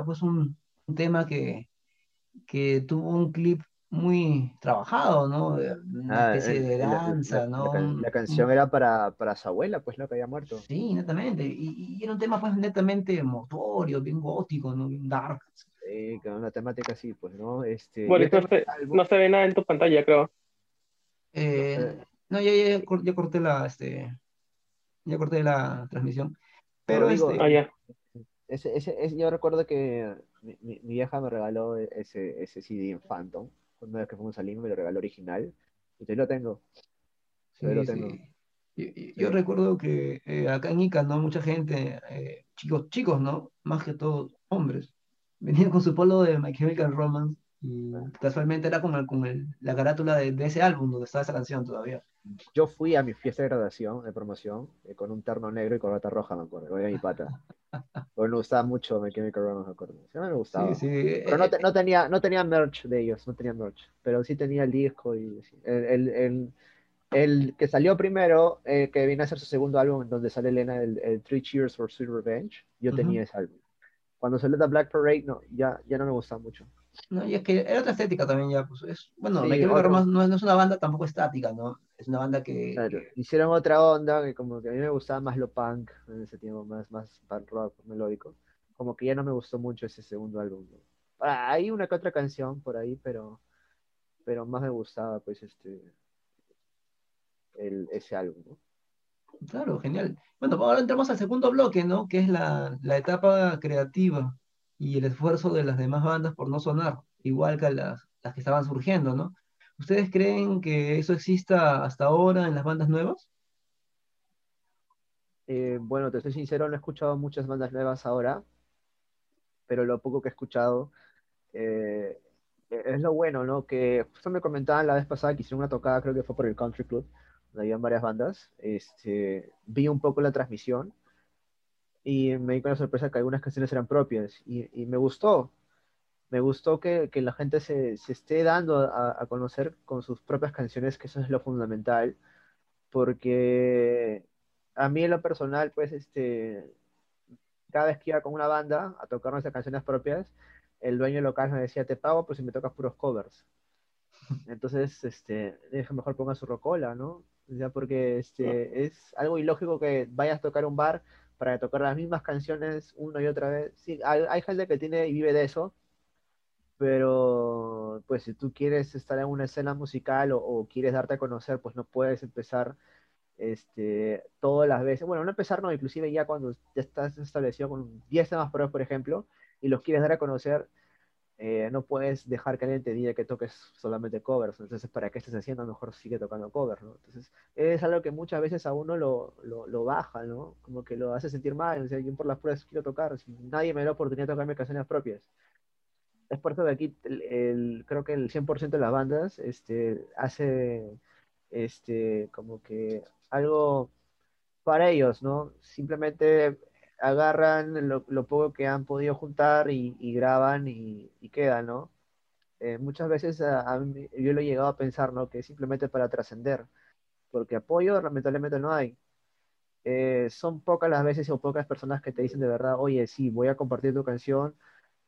Era pues un, un tema que, que tuvo un clip muy trabajado, ¿no? Una Ah, especie de el- la- danza, la, ¿no? la canción era para, para su abuela, pues, ¿no? Que había muerto. Sí, netamente. Y, y era un tema pues netamente motorio, bien gótico, ¿no? Bien dark. Sí, con una temática así, pues, ¿no? Este, Bueno, no se, no se ve nada en tu pantalla, creo. Eh, no, ya, ya, ya corté la, este, ya corté la transmisión. Pero digo, este, Ah. Ese, ese, ese- yo recuerdo que mi, mi- mi vieja me regaló ese, ese CD en Phantom. Una vez que fuimos a Lima me lo regaló original. Y todavía lo tengo. Sí, Todavía lo sí. tengo. Yo, yo- yo Sí. recuerdo que eh, acá en Ica, ¿no? Mucha gente, eh, chicos, chicos, ¿no? Más que todos hombres, venían con su polo de My Chemical Romance y casualmente era con, el- con el- la carátula de, de ese álbum donde estaba esa canción todavía. Yo fui a mi fiesta de graduación, de promoción, eh, con un terno negro y corbata roja, me acuerdo. Era mi pata. Porque me gustaba mucho My Chemical Romance, me acuerdo. Sí, me gustaba. Sí, sí. Pero no, eh, te- no tenía, no tenía merch de ellos, no tenía merch. Pero sí tenía el disco y el, el, el, el que salió primero, eh, que viene a ser su segundo álbum, donde sale Elena, el, Three Cheers for Sweet Revenge, yo tenía ese álbum. Cuando salió The Black Parade, no, ya, ya no me gustaba mucho. No, y es que era otra estética también ya, pues es, bueno, Sí, Romance no, es- no es una banda tampoco estática, ¿no? Es una banda que, Claro, hicieron otra onda, que como que a mí me gustaba más lo punk en ese tiempo, más, más punk rock melódico. Como que ya no me gustó mucho ese segundo álbum. ¿no? Ah, Hay una que otra canción por ahí, pero, pero más me gustaba pues este el, ese álbum. ¿no? Claro, genial. Bueno, ahora entramos al segundo bloque, ¿no? Que es la, la etapa creativa y el esfuerzo de las demás bandas por no sonar igual que las, las que estaban surgiendo, ¿no? ¿Ustedes creen que eso exista hasta ahora en las bandas nuevas? Eh, bueno, te soy sincero, no he escuchado muchas bandas nuevas ahora, pero lo poco que he escuchado eh, es lo bueno, ¿no? Que justo me comentaban la vez pasada que hicieron una tocada, creo que fue por el Country Club, donde habían varias bandas. Este, vi un poco la transmisión y me di con la sorpresa que algunas canciones eran propias y, y me gustó. Me gustó que, que la gente se, se esté dando a, a conocer con sus propias canciones, que eso es lo fundamental, porque a mí en lo personal, pues, este, cada vez que iba con una banda a tocar nuestras canciones propias, el dueño local me decía, te pago, pues si me tocas puros covers. Entonces, este, mejor ponga su rocola, ¿no? Ya porque este, es algo ilógico que vayas a tocar un bar para tocar las mismas canciones una y otra vez. Sí, hay, hay gente que tiene y vive de eso, pero pues si tú quieres estar en una escena musical o, quieres darte a conocer, pues no puedes empezar este, todas las veces, bueno, no empezar, no, inclusive ya cuando ya estás establecido con 10 temas pruebas, por ejemplo, y los quieres dar a conocer, eh, no puedes dejar que alguien te diga que toques solamente covers, entonces, ¿para qué estás haciendo? Mejor sigue tocando covers, ¿no? Entonces, es algo que muchas veces a uno lo, lo, baja, ¿no? Como que lo hace sentir mal, o sea, yo por las pruebas quiero tocar, si nadie me da la oportunidad de tocarme canciones propias. Es por eso que aquí el- creo que el 100% de las bandas este, hace este, como que algo para ellos, ¿no? Simplemente agarran lo, poco que han podido juntar y, graban y, y quedan, ¿no? Eh, muchas veces a mí- yo lo he llegado a pensar, ¿no? Que es simplemente para trascender, porque apoyo lamentablemente no hay. Eh, son pocas las veces o pocas personas que te dicen de verdad, oye, sí, voy a compartir tu canción,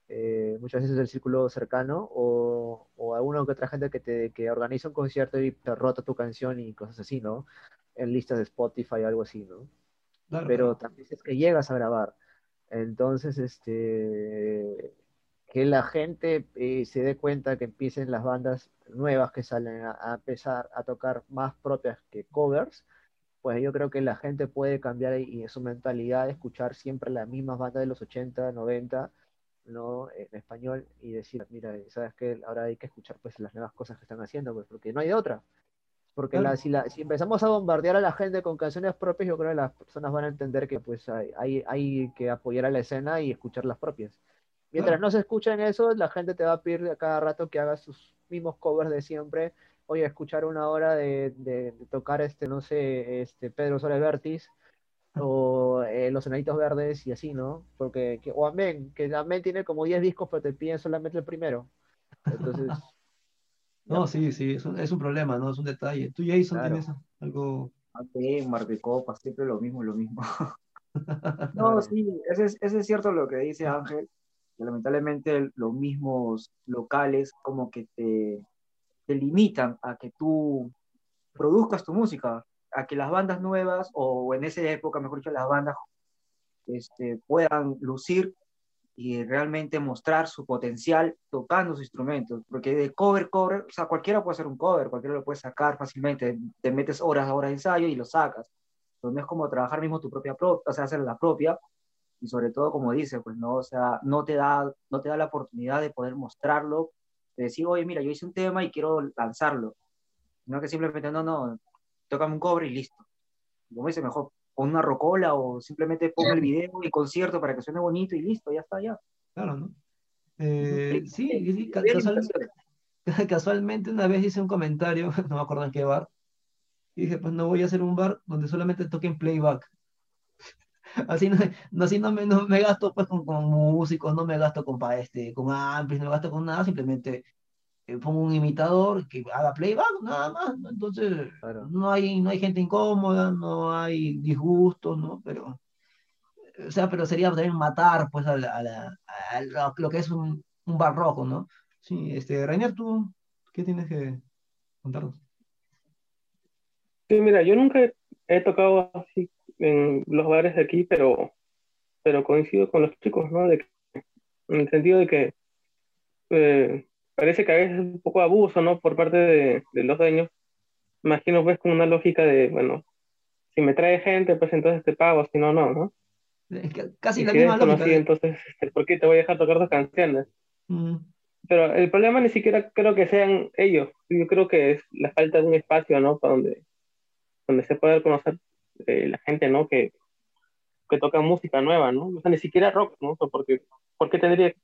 eh, muchas veces el círculo cercano o, o alguna que otra gente que, te, que organiza un concierto y te rota tu canción y cosas así, ¿no? En listas de Spotify o algo así, ¿no? Claro, Pero también es que llegas a grabar. Entonces, este, que la gente eh, se dé cuenta que empiecen las bandas nuevas que salen a, a empezar a tocar más propias que covers, pues yo creo que la gente puede cambiar y, y su mentalidad de escuchar siempre las mismas bandas de los 80, 90, ¿no? En español y decir, mira, ¿sabes qué? Ahora hay que escuchar pues las nuevas cosas que están haciendo, pues porque no hay de otra. Porque Claro. la, si, la, si empezamos a bombardear a la gente con canciones propias, yo creo que las personas van a entender que pues hay, hay, hay que apoyar a la escena y escuchar las propias. Mientras Claro. no se escuchen eso, la gente te va a pedir a cada rato que hagas sus mismos covers de siempre. Oye, escuchar una hora de, de- de tocar, este, no sé, este, Pedro Soles Vértiz o eh, Los Enanitos Verdes y así, ¿no? Porque, que- o Amén, que Amén tiene como 10 discos, pero te piden solamente el primero. Entonces, No, sí, sí, es un, es un problema, ¿no? Es un detalle. ¿Tú, Jason, Claro. tienes algo? Ok, mar de copas, siempre lo mismo, lo mismo. No, sí, ese es, ese es cierto lo que dice Ángel, que lamentablemente los mismos locales como que te, te limitan a que tú produzcas tu música, a que las bandas nuevas, o en esa época, mejor dicho, las bandas este, puedan lucir y realmente mostrar su potencial tocando sus instrumentos, porque de cover, cover, o sea, cualquiera puede hacer un cover, cualquiera lo puede sacar fácilmente, te metes horas, horas de ensayo y lo sacas, pero no es como trabajar mismo tu propia, pro, o sea, hacer la propia, y sobre todo, como dice, pues no, o sea, no te da, no te da la oportunidad de poder mostrarlo, de decir, oye, mira, yo hice un tema y quiero lanzarlo, no que simplemente, no, no, tócame un cover y listo, como dice, mejor pon una rocola o simplemente pon el video y concierto para que suene bonito y listo, ya está, ya. Claro, ¿no? Eh, sí, sí, casualmente una vez hice un comentario, no me acuerdo en qué bar, y dije, pues no voy a hacer un bar donde solamente toquen playback. Así no, así no me, no me gasto pues con, con músicos, no me gasto con, este, con amplis, no me gasto con nada, simplemente eh, pongo un imitador que haga playback, nada más, ¿no? Entonces Claro. no hay, no hay gente incómoda, no hay disgustos, ¿no? Pero, o sea, pero sería también matar pues a, la- a la- a lo, lo que es un, un barroco, ¿no? Sí, este, Rainer, ¿tú qué tienes que contarnos? Sí, mira, yo nunca he, he tocado así en los bares de aquí, pero, pero coincido con los chicos, ¿no? De que- en el sentido de que eh, parece que a veces es un poco abuso, ¿no? Por parte de, de los dueños. Imagino pues con una lógica de, bueno, si me trae gente, pues entonces te pago, si no, no, ¿no? Casi Y la si misma lógica. conocido, entonces, este, ¿por qué te voy a dejar tocar tus canciones? Mm, Pero el problema ni siquiera creo que sean ellos. Yo creo que es la falta de un espacio, ¿no? Para donde, donde se pueda conocer eh, la gente, ¿no? Que, que toca música nueva, ¿no? O sea, ni siquiera rock, ¿no? O sea, porque, ¿por qué tendría,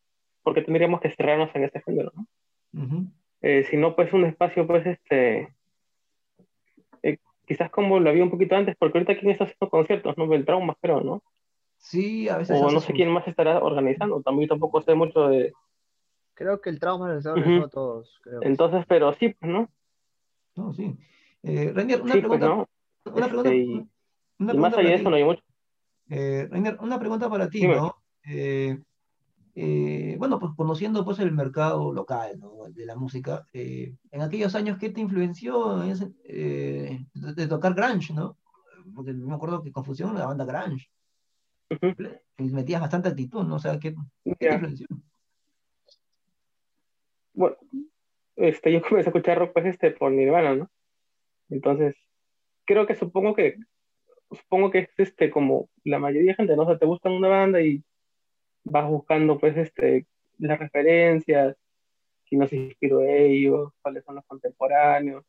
por qué tendríamos que cerrarnos en ese género, ¿no? Ujú. Eh, si no, pues un espacio, pues, este, eh, quizás como lo había un poquito antes, porque ahorita quién está haciendo conciertos, ¿no? El trauma, creo, ¿no? Sí, a veces O no sé quién más estará organizando, también tampoco sé mucho de... Creo que el trauma lo están Ujú. organizando todos. Creo. sí. Entonces, pero sí, pues, ¿no? No, sí. Eh, Rainer, una Sí, pues, pregunta, ¿no? una pregunta, Este, y- una Y más pregunta allá de ti. eso no hay mucho. Eh, Rainer, una pregunta para ti, Dime. ¿no? Eh, eh, bueno, pues conociendo pues el mercado local, ¿no? de la música, eh, en aquellos años, ¿qué te influenció eh, de, de tocar grunge, ¿no? Porque me acuerdo que Confusión la banda grunge, y metías bastante actitud, ¿no? O sea, ¿qué, qué te influenció? Bueno, este, yo comencé a escuchar rock pues este por Nirvana, ¿no? Entonces, creo que supongo que supongo que es este como la mayoría de gente, ¿no? O sea, te gusta una banda y vas buscando pues este las referencias, si nos inspiró ellos, cuáles son los contemporáneos.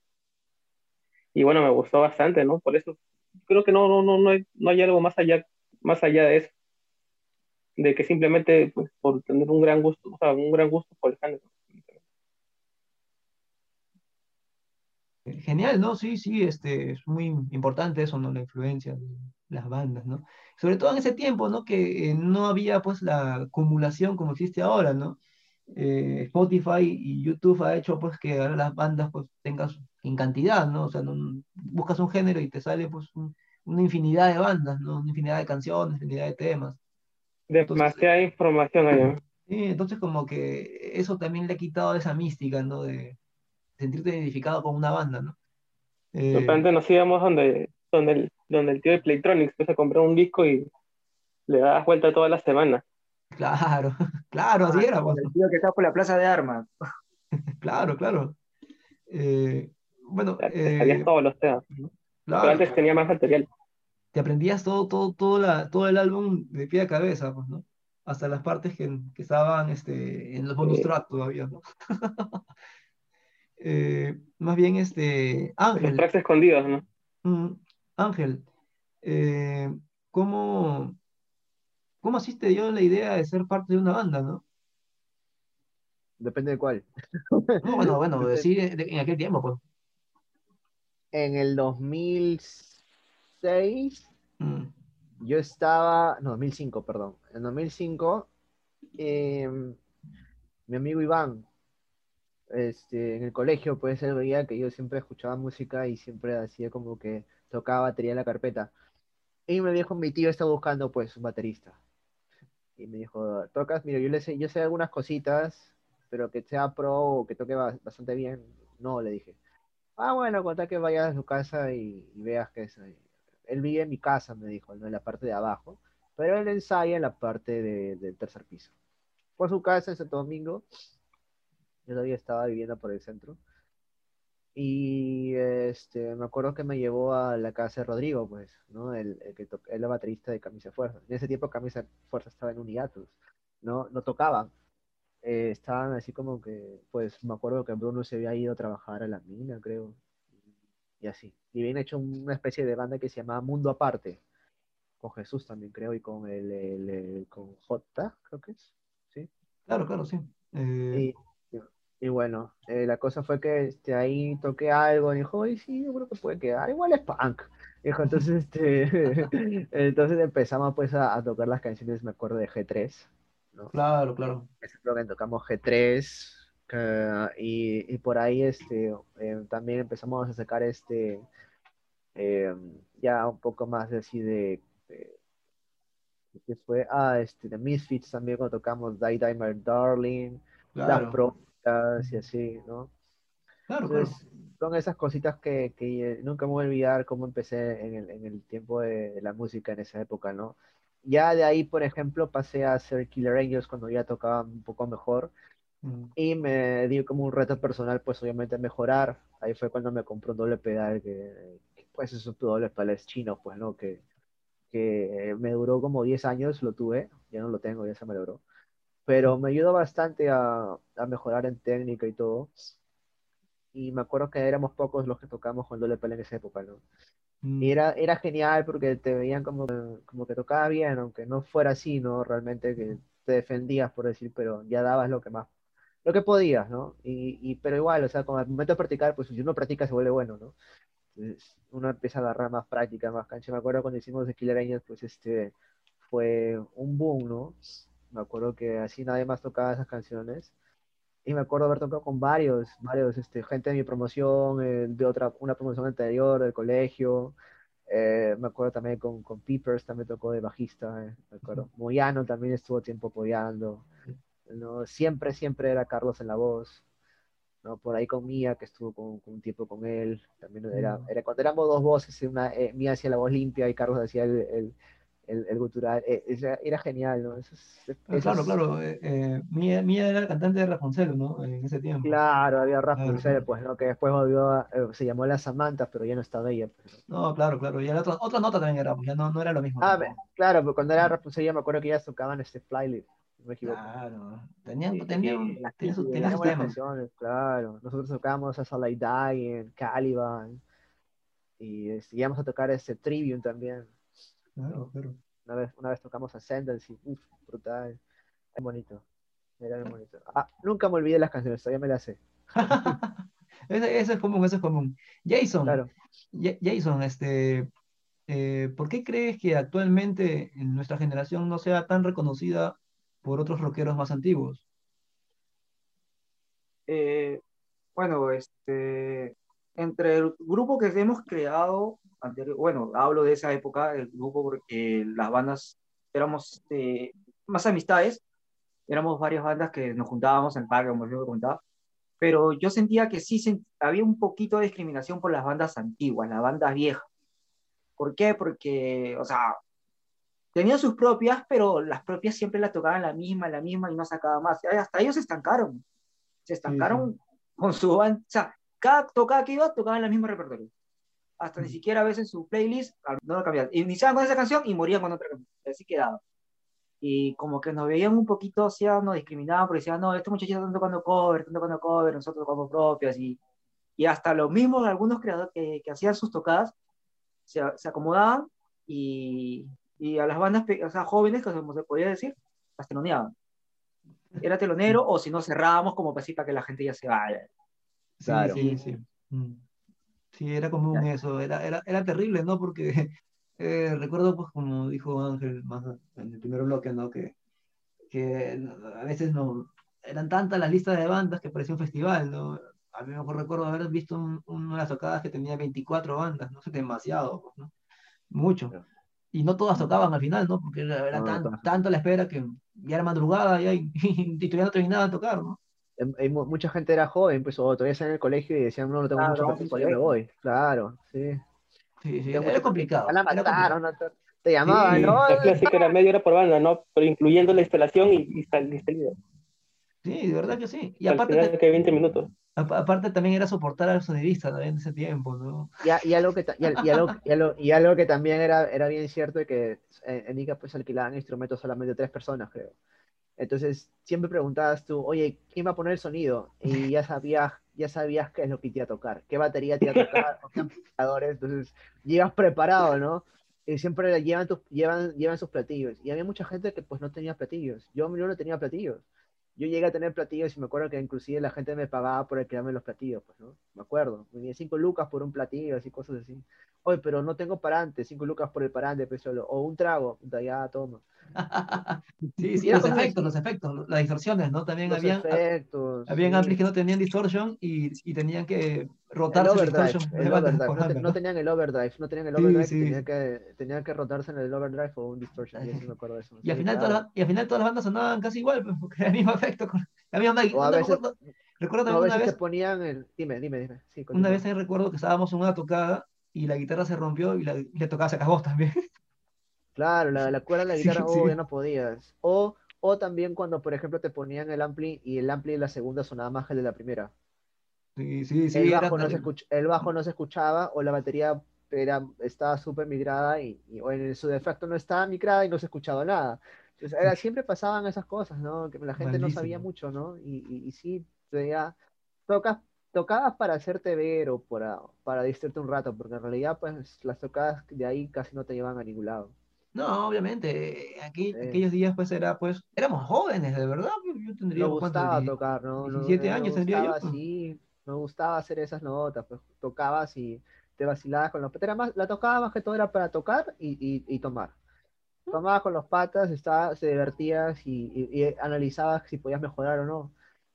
Y bueno, me gustó bastante, ¿no? Por eso creo que no no no no hay, no hay algo más allá más allá de eso. De que simplemente pues por tener un gran gusto, o sea, un gran gusto por el género. Genial, ¿no? Sí, sí, este, es muy importante eso, ¿no? La influencia de las bandas, ¿no? Sobre todo en ese tiempo, ¿no? Que eh, no había pues la acumulación como existe ahora, ¿no? Eh, Spotify y YouTube ha hecho pues que ahora las bandas pues tengas en cantidad, ¿no? O sea, no- buscas un género y te sale pues un- una infinidad de bandas, ¿no? Una infinidad de canciones, infinidad de temas. Demasiada información ahí, ¿no? Sí, entonces como que eso también le ha quitado esa mística, ¿no? De sentirte identificado con una banda, ¿no? Eh, De repente nos íbamos donde, donde, el, donde el tío de Playtronics que se compró un disco y le dabas vuelta toda la semana. Claro, claro, así era, pues, El tío que está por la plaza de armas. claro, claro. Eh, bueno, eh, todos los temas. ¿no? Pero claro, antes tenía más material. te aprendías todo, todo, todo, la, todo el álbum de pie a cabeza, pues, ¿no? Hasta las partes que, que estaban este, en los bonus Sí. track todavía, ¿no? Eh, más bien, este, Los Ángel, tracks escondidos, ¿no? mm, Ángel, eh, ¿cómo, cómo así te dio la idea de ser parte de una banda, ¿no? Depende de cuál. No, bueno, bueno, decir de- en aquel tiempo, pues. En el 2006 Mm, yo estaba, no, 2005, perdón. En 2005, em, mi amigo Iván, este, en el colegio, pues él veía que yo siempre escuchaba música y siempre hacía como que tocaba batería en la carpeta. Y me dijo, mi tío está buscando pues un baterista. Y me dijo, tocas, mira, yo le sé, yo sé algunas cositas, pero que sea pro o que toque bastante bien, no, le dije. Ah, bueno, cuenta que vayas a su casa y, veas que es. Él vive en mi casa, me dijo, ¿no? en la parte de abajo, pero él ensaya en la parte del tercer piso. Por su casa en Santo Domingo, yo todavía estaba viviendo por el centro. Y este, me acuerdo que me llevó a la casa de Rodrigo, pues, ¿no? El, que el baterista de Camisa Fuerza. En ese tiempo Camisa Fuerza estaba en un hiatus, ¿no? No tocaban. Eh, estaban así como que, pues, me acuerdo que Bruno se había ido a trabajar a la mina, creo. Y así. Y habían hecho una especie de banda que se llamaba Mundo Aparte. Con Jesús también, creo, y con el, con J, creo que es. ¿Sí? Claro, claro, sí. Eh, y bueno, eh, la cosa fue que este, ahí toqué algo y dijo, y sí, yo creo que puede quedar, igual es punk. Dijo, entonces, este, entonces empezamos pues a, tocar las canciones, me acuerdo de G3. ¿no? Claro, claro. Creo que tocamos G3 y, y, por ahí este, eh, también empezamos a sacar este, eh, ya un poco más de así de, que fue, ah, este, de Misfits también cuando tocamos Die My Darling, claro. Pro y así, ¿no? Claro, claro. Son esas cositas que, que, nunca me voy a olvidar cómo empecé en el, en el tiempo de, la música en esa época, ¿no? Ya de ahí, por ejemplo, pasé a hacer Killer Angels cuando ya tocaba un poco mejor. Mm. Y me dio como un reto personal, pues obviamente mejorar. Ahí fue cuando me compré un doble pedal, que, pues es un doble pedal chino, pues, ¿no? Que, que me duró como 10 años, lo tuve, ya no lo tengo, ya se me logró pero me ayudó bastante a, a, mejorar en técnica y todo. Y me acuerdo que éramos pocos los que tocamos con doble en esa época, ¿no? Mm. Y era, era genial porque te veían como, como que tocaba bien, aunque no fuera así, ¿no? Realmente que te defendías, por decir, pero ya dabas lo que más, lo que podías, ¿no? Y, y pero igual, o sea, con el momento de practicar, pues si uno practica se vuelve bueno, ¿no? Entonces, uno empieza a agarrar más práctica, más cancha. Me acuerdo cuando hicimos de Killer Angels, pues este, fue un boom, ¿no? Me acuerdo que así nadie más tocaba esas canciones. Y me acuerdo haber tocado con varios, varios, este, gente de mi promoción, eh, de otra, una promoción anterior del colegio. Eh, me acuerdo también con, con Peepers, también tocó de bajista, eh, me acuerdo. Moyano también estuvo tiempo apoyando. ¿no? Siempre, siempre era Carlos en la voz. ¿no? Por ahí con Mía, que estuvo con, un tiempo con él. También era, era cuando éramos dos voces, una, Mía hacía la voz limpia y Carlos hacía el, el, el gutural, eh, era, genial, ¿no? Ah, claro, claro, eh, eh, Mía, Mía, era el cantante de Rapunzel, ¿no? En ese tiempo. Claro, había Rapunzel, pues, ¿no? Que después volvió, se llamó La Samantha, pero ya no estaba ella. Pues, no, claro, claro, y la otra, otra nota también era, pues, ya no, no era lo mismo. Ah, claro, pero cuando era Rapunzel ya me acuerdo que ya tocaban este Flyleaf. Me equivoco. Claro, tenían, tenían, tenían, sus, tenían temas. Claro, nosotros tocábamos a Soleil Dying, Caliban, y este, íbamos a tocar ese Trivium también. Claro, claro. Una vez, una vez tocamos Ascendancy, uff, brutal. Es bonito. Era muy bonito. Ah, nunca me olvidé las canciones, todavía me las sé. eso, es común, eso es común. Jason, claro. Jason, este, eh, ¿por qué crees que actualmente en nuestra generación no sea tan reconocida por otros rockeros más antiguos? Eh, bueno, este, entre el grupo que hemos creado bueno, hablo de esa época, el grupo, porque las bandas éramos eh, más amistades, éramos varias bandas que nos juntábamos en el parque, como yo contaba, pero yo sentía que sí había un poquito de discriminación por las bandas antiguas, las bandas viejas. ¿Por qué? Porque, o sea, tenían sus propias, pero las propias siempre las tocaban la misma, la misma y no sacaban más. Hasta ellos se estancaron. Se estancaron con su banda. O sea, cada tocada que iba tocaban el mismo repertorio hasta ni siquiera a veces su playlist no lo cambiaban. Iniciaban con esa canción y morían con otra canción. Así quedaba. Y como que nos veían un poquito, o sea, nos discriminaban porque decían, no, estos muchachos están tocando cover, están tocando cover, nosotros tocamos propias. Y, y hasta los mismos, algunos creadores que, que hacían sus tocadas, se, se acomodaban y, y, a las bandas o sea, jóvenes, que se podía decir, las teloneaban. Era telonero o si no cerrábamos como para que la gente ya se vaya. Claro. Sí, sí, sí. Mm. Sí, era común eso, era, era, era terrible, ¿no? Porque eh, recuerdo, pues, como dijo Ángel más en el primer bloque, ¿no? Que, que a veces no, eran tantas las listas de bandas que parecía un festival, ¿no? A mí me recuerdo haber visto un, una de las tocadas que tenía 24 bandas, no sé, demasiado, pues, ¿no? Mucho. Y no todas tocaban al final, ¿no? Porque era, era tan- tanto la espera que ya era madrugada ya, y, y todavía no terminaba de tocar, ¿no? Em- mucha gente era joven, pues, o todavía están en el colegio y decían, no, no tengo Claro, mucho tiempo, ya me voy. Claro, sí. Sí, sí, era complicado. La mataron, complicado. te, llamaban, Sí. ¿no? La clásica era media hora por banda, ¿no? Pero incluyendo la instalación y, y sal- y salida. Sí, de verdad que sí. Y Al aparte, final te- que 20 minutos. apa- aparte también era soportar al sonidista también en ese tiempo, ¿no? Y, a- y algo que, y, y algo, y algo- y algo que también era, era bien cierto es que en, en Ica pues alquilaban instrumentos solamente tres personas, creo. Entonces siempre preguntabas tú, oye, ¿quién va a poner el sonido? Y ya sabías, ya sabías qué es lo que te iba a tocar, qué batería te iba a tocar, o qué amplificadores, entonces llegas preparado, ¿no? Y siempre llevan, tus, llevan, llevan sus platillos. Y había mucha gente que pues no tenía platillos. Yo, yo no tenía platillos. Yo llegué a tener platillos y me acuerdo que inclusive la gente me pagaba por alquilarme los platillos, pues, ¿no? Me acuerdo. Venía cinco lucas por un platillo, así, cosas así. Oye, pero no tengo parante, cinco lucas por el parante, pues solo. O un trago, puta, ya toma. Sí, sí, los efectos, los efectos, las distorsiones, ¿no? También Los habían, efectos. habían sí. amplis que no tenían distortion y, y tenían que El rotarse el overdrive, el no, tenían el overdrive, no tenían el overdrive, sí. Tenían, que, tenían que rotarse en el overdrive o un distortion, sí me acuerdo de eso. Y al, final todas las, y al final todas las bandas sonaban casi igual, pues, porque era el mismo efecto. Con, la misma no, recuerdo, recuerdo también una vez, te ponían el... Dime, dime, dime. Una vez ahí recuerdo que estábamos en una tocada y la guitarra se rompió y, la, y le tocaba sacar voz también. Claro, la, la cuerda de la guitarra, oh, ya no podías. O, o también cuando, por ejemplo, te ponían el ampli y el ampli de la segunda sonaba más que el de la primera. Sí, sí, sí. el, bajo no se el bajo no se escuchaba o la batería era, estaba súper migrada y, y- o en su defecto no estaba migrada y no se escuchaba nada. Entonces, era, siempre pasaban esas cosas, ¿no? Que la gente no sabía mucho, ¿no? Y, y, y sí, ya tocas, tocabas para hacerte ver o para, para distraerte un rato, porque en realidad, pues, las tocadas de ahí casi no te llevan a ningún lado. No, obviamente, eh, aquí, Sí. aquellos días pues era pues, éramos jóvenes, de verdad, yo tendría, Me gustaba tocar, ¿no? No, 17 me años tendría yo, sí, me gustaba hacer esas notas, pues tocabas y te vacilabas con los patas. Era más, la tocaba más que todo era para tocar y, y, y tomar. Tomabas con los patas, estaba, se divertías y, y- analizabas si podías mejorar o no.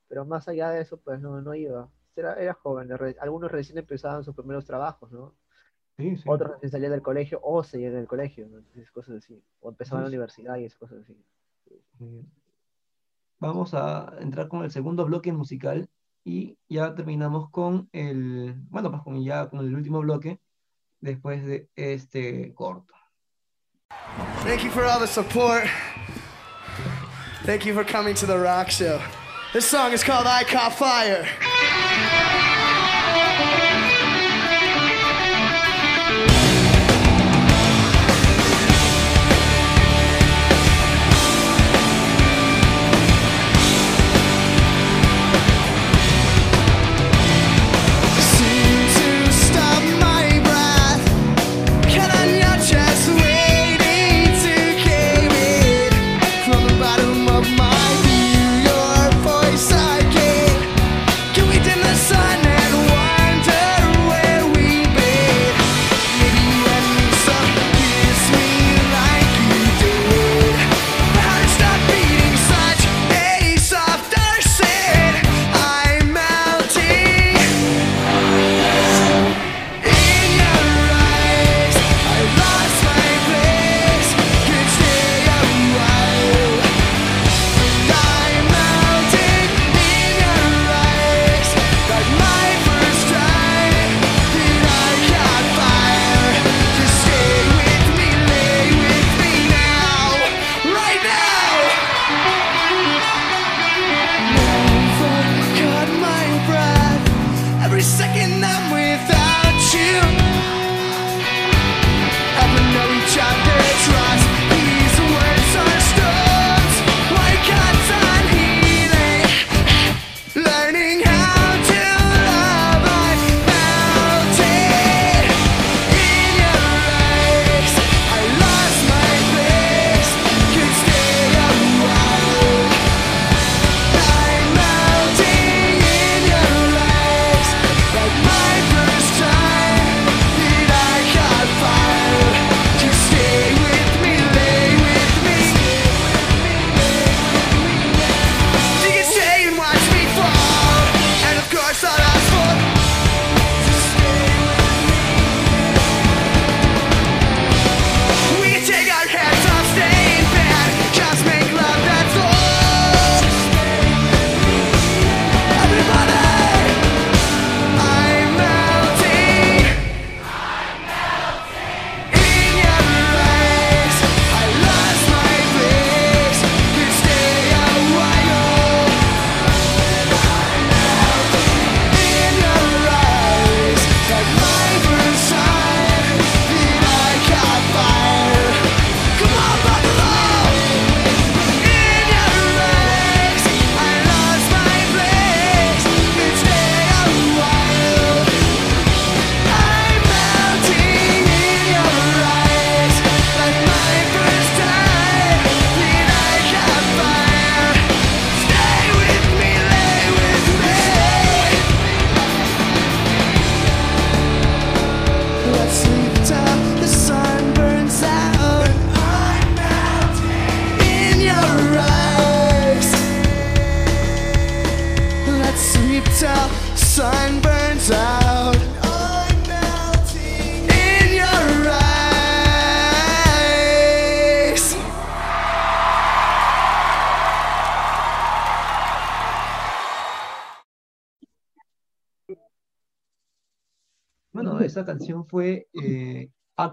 Pero más allá de eso, pues no, no iba. Era, era joven, re- algunos recién empezaban sus primeros trabajos, ¿no? Sí, sí. Otros recién salían del colegio o seguían en el colegio, ¿no? Entonces, cosas así. O empezaban la Sí, sí. universidad y esas cosas así. Vamos a entrar con el segundo bloque musical y ya terminamos con el, bueno, pues con ya con el último bloque después de este corto. Thank you for all the support. Thank you for coming to the rock show. This song is called I Caught Fire.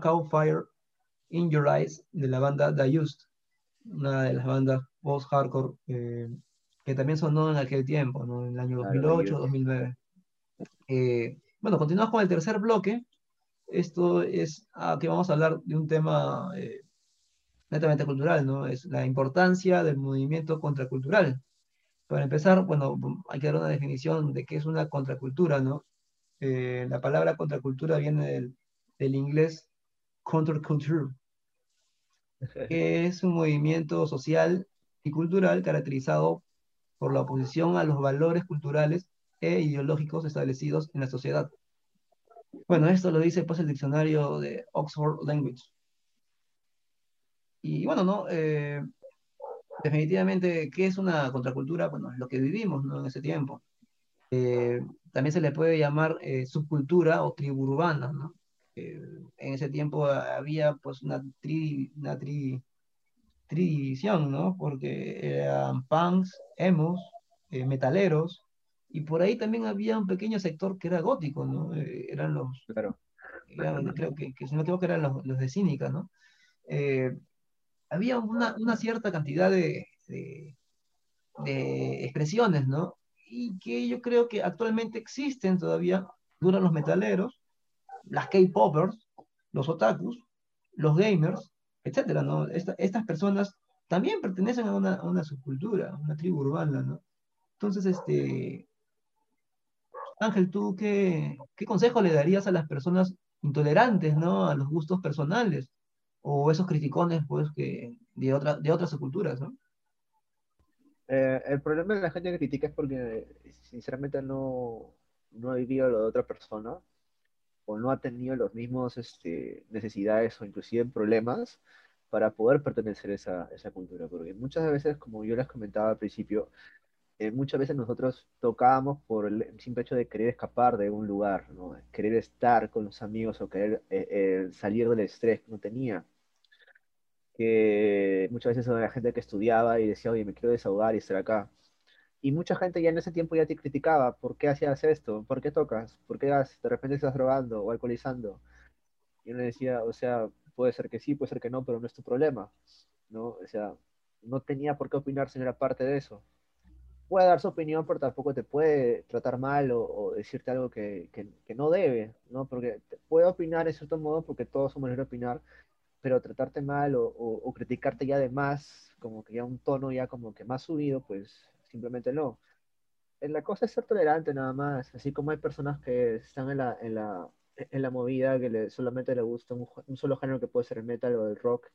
Cow Fire in Your Eyes de la banda The Used, una de las bandas post-hardcore eh, que también sonó en aquel tiempo, ¿no? En el año Claro, The 2008, Used. 2009. Eh, bueno, continuamos con el tercer bloque. Esto es, aquí vamos a hablar de un tema eh, netamente cultural, ¿no? Es la importancia del movimiento contracultural. Para empezar, bueno, hay que dar una definición de qué es una contracultura, ¿no? Eh, la palabra contracultura viene del, del inglés counterculture, que es un movimiento social y cultural caracterizado por la oposición a los valores culturales e ideológicos establecidos en la sociedad. Bueno, esto lo dice pues el diccionario de Oxford Language. Y bueno, ¿no? Eh, definitivamente, ¿qué es una contracultura? Bueno, es lo que vivimos, ¿no? En ese tiempo. Eh, también se le puede llamar eh, subcultura o tribu urbana, ¿no? Eh, en ese tiempo había pues una tri, una tri, tridivisión, ¿no? Porque eran punks, emos, eh, metaleros, y por ahí también había un pequeño sector que era gótico, ¿no? Eh, eran los, Claro. eran, creo que, que si no me equivoco eran los, los de Cínica, ¿no? Eh, había una, una cierta cantidad de, de, de expresiones, ¿no? Y que yo creo que actualmente existen todavía, duran los metaleros, las K-popers, los otakus, los gamers, etcétera, ¿no? Esta- estas personas también pertenecen a una, una subcultura, a una tribu urbana, ¿no? Entonces, este, Ángel, ¿tú qué, qué consejo le darías a las personas intolerantes, ¿no? A los gustos personales, o esos criticones, pues, que de, de otras subculturas, ¿no? Eh, el problema de la gente que critica es porque sinceramente no, no ha vivido lo de otra persona o no ha tenido los mismos este, necesidades o inclusive problemas para poder pertenecer a esa, cultura. Porque muchas veces, como yo les comentaba al principio, eh, muchas veces nosotros tocábamos por el simple hecho de querer escapar de un lugar, ¿no? Querer estar con los amigos o querer eh, eh, salir del estrés que uno tenía que muchas veces era gente que estudiaba y decía, oye, me quiero desahogar y estar acá. Y mucha gente ya en ese tiempo ya te criticaba, ¿por qué hacías esto? ¿Por qué tocas? ¿Por qué de repente estás drogando o alcoholizando? Y uno decía, o sea, puede ser que sí, puede ser que no, pero no es tu problema, ¿no? O sea, no tenía por qué opinar si no era parte de eso. Puede dar su opinión, pero tampoco te puede tratar mal o, o decirte algo que, que, que no debe, ¿no? Porque puede opinar en cierto modo, porque todos somos libres de opinar, pero tratarte mal o, o- o criticarte ya de más, como que ya un tono ya como que más subido, pues simplemente no. Eh, La cosa es ser tolerante nada más, así como hay personas que están en la, en la, en la movida que le, solamente le gusta un, solo género que puede ser el metal o el rock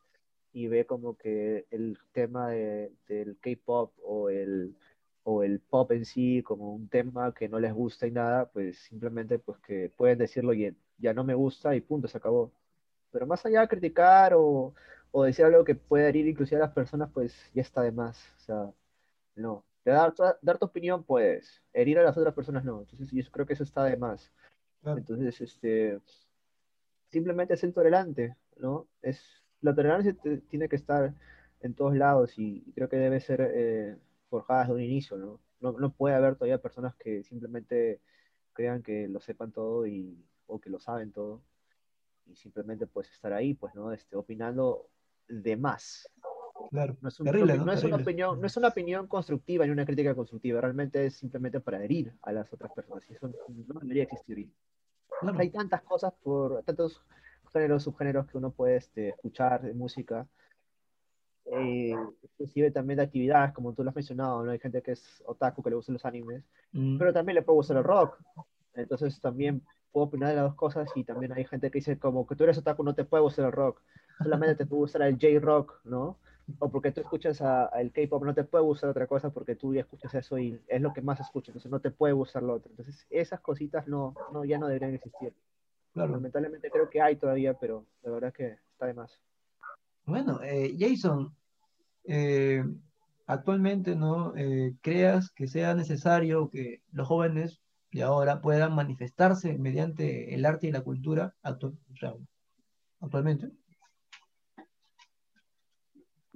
y ve como que el tema de- del K-pop o el, o el pop en sí como un tema que no les gusta y nada, pues simplemente pues que pueden decirlo y ya no me gusta y punto, se acabó. Pero más allá de criticar o, o decir algo que puede herir inclusive a las personas, pues ya está de más. O sea, no. De dar, dar tu opinión puedes, herir a las otras personas no. Entonces yo creo que eso está de más. Claro. Entonces, este, simplemente ser tolerante, ¿no? Es, la tolerancia te- tiene que estar en todos lados y creo que debe ser eh, forjada desde un inicio, ¿no? No, no puede haber todavía personas que simplemente crean que lo sepan todo y, o que lo saben todo y simplemente pues estar ahí, pues, ¿no? Este, opinando de más. Claro. No es, un- Terrible, no, ¿no? es una opinión, no es una opinión constructiva ni una crítica constructiva, realmente es simplemente para herir a las otras personas y eso no debería existir. Claro. Hay tantas cosas por tantos géneros, subgéneros que uno puede este, escuchar de música, eh, inclusive también de actividades, como tú lo has mencionado, ¿no? Hay gente que es otaku, que le gustan los animes, Mm, pero también le puede gustar el rock. Entonces también puedo opinar de las dos cosas y también hay gente que dice como que tú eres otaku no te puede gustar el rock, solamente te puede gustar el J-rock, ¿no? O porque tú escuchas a- a el K-pop no te puede gustar otra cosa porque tú ya escuchas eso y es lo que más escuchas, entonces no te puede gustar lo otro. Entonces esas cositas no, no ya no deberían existir. claro. Lamentablemente creo que hay todavía, pero la verdad que está de más. Bueno, eh, Jason, eh, actualmente, ¿no? Eh, ¿creas que sea necesario que los jóvenes de ahora puedan manifestarse mediante el arte y la cultura actu- o sea, actualmente?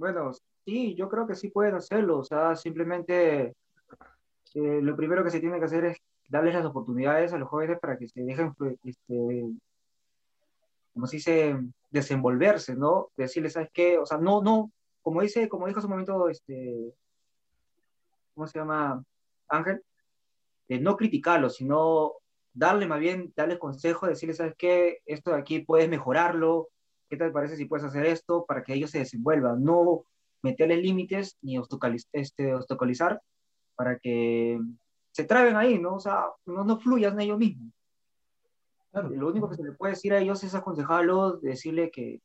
Bueno, sí, yo creo que sí pueden hacerlo. O sea, simplemente eh, lo primero que se tiene que hacer es darles las oportunidades a los jóvenes para que se dejen, pues, este, como se dice, desenvolverse, ¿no? Decirles, ¿sabes qué? O sea, no, no, como dice, como dijo hace un momento, este, ¿cómo se llama? Ángel, de no criticarlo, sino darle más bien, darle consejo, decirle, ¿sabes qué? Esto de aquí puedes mejorarlo, ¿qué te parece si puedes hacer esto para que ellos se desenvuelvan? No meterles límites ni este, obstaculizar para que se traben ahí, ¿no? O sea, no, no fluyan ellos mismos. Claro. Lo único que se le puede decir a ellos es aconsejarlos, decirle que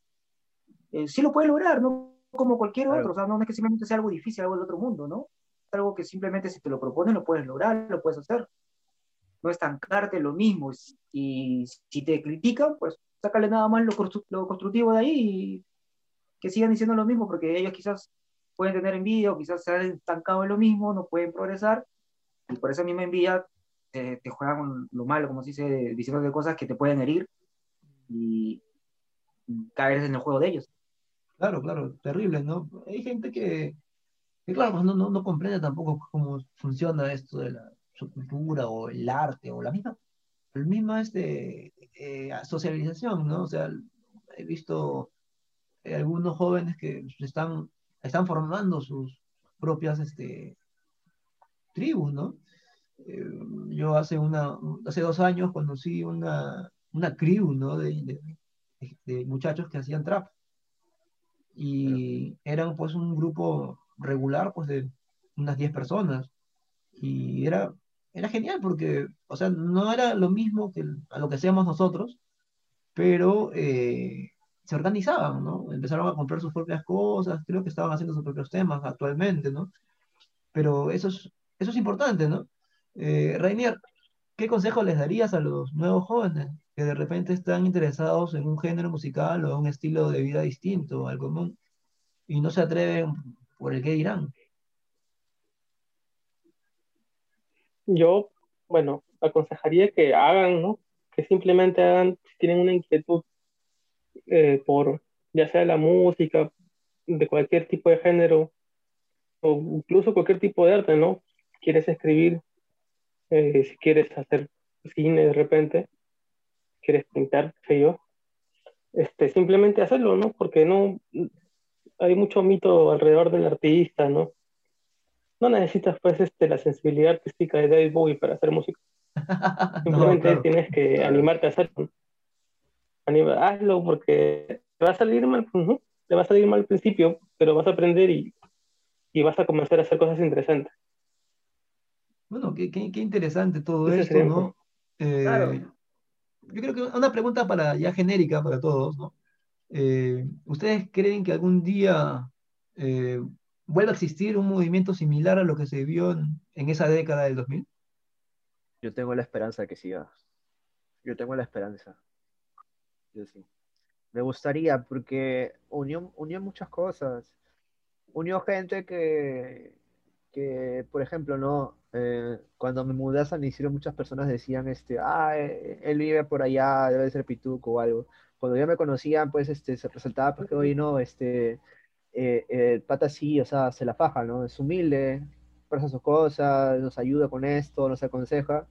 eh, sí lo puede lograr, ¿no? Como cualquier Claro. otro, o sea, no es que simplemente sea algo difícil, algo del otro mundo, ¿no? Es algo que simplemente si te lo propones lo puedes lograr, lo puedes hacer. No estancarte en lo mismo. Y si te critican, pues sácale nada más lo, lo constructivo de ahí y que sigan diciendo lo mismo, porque ellos quizás pueden tener envidia o quizás se han estancado en lo mismo, no pueden progresar, y por esa misma envidia te, te juegan lo malo, como se dice, diciendo cosas que te pueden herir y, y caer en el juego de ellos. Claro, claro, terrible, ¿no? Hay gente que, que claro, pues no, no, no comprende tampoco cómo funciona esto de la subcultura o el arte o la misma, el misma este, eh, socialización, ¿no? O sea, he visto eh, algunos jóvenes que están, están formando sus propias este, tribus, ¿no? Eh, yo hace, una, hace dos años conocí una, una crew, ¿no? De, de- de muchachos que hacían trap y eran pues un grupo regular pues de unas 10 personas y era, era genial porque, o sea, no era lo mismo que a lo que hacíamos nosotros, pero eh, se organizaban, ¿no? Empezaron a comprar sus propias cosas, creo que estaban haciendo sus propios temas actualmente, ¿no? Pero eso es, eso es importante, ¿no? Eh, Rainier, ¿qué consejo les darías a los nuevos jóvenes que de repente están interesados en un género musical o un estilo de vida distinto al común y no se atreven por el que dirán? Yo, bueno, aconsejaría que hagan, ¿no? Que simplemente hagan, si tienen una inquietud eh, por, ya sea la música, de cualquier tipo de género, o incluso cualquier tipo de arte, ¿no? Quieres escribir, eh, si quieres hacer cine de repente, quieres pintar, sé yo, este, simplemente hacerlo, ¿no? Porque no, hay mucho mito alrededor del artista, ¿no? No necesitas, pues, este, la sensibilidad artística de David Bowie para hacer música. No, Simplemente claro. tienes que animarte a hacerlo. Anima- hazlo porque te va a salir mal, te va a salir mal al principio, pero vas a aprender y, y vas a comenzar a hacer cosas interesantes. Bueno, qué, qué- qué interesante todo Ese esto, ¿no? Eh, Claro. yo creo que una pregunta para ya genérica para todos, ¿no? Eh, ¿ustedes creen que algún día eh, vuelva a existir un movimiento similar a lo que se vio en, en esa década del 2000? Yo tengo la esperanza de que siga. Yo tengo la esperanza. Yo sí. Me gustaría porque unió, unió muchas cosas. Unió gente que, que por ejemplo, no, Eh, cuando me mudé a San Isidro muchas personas decían, este, ah, eh, él vive por allá, debe ser pituco o algo. Cuando ya me conocían, pues, este, se resaltaba, pues, que, oye, no, este, eh, el pata sí, o sea, se la faja, ¿no? Es humilde, presta sus cosas, nos ayuda con esto, nos aconseja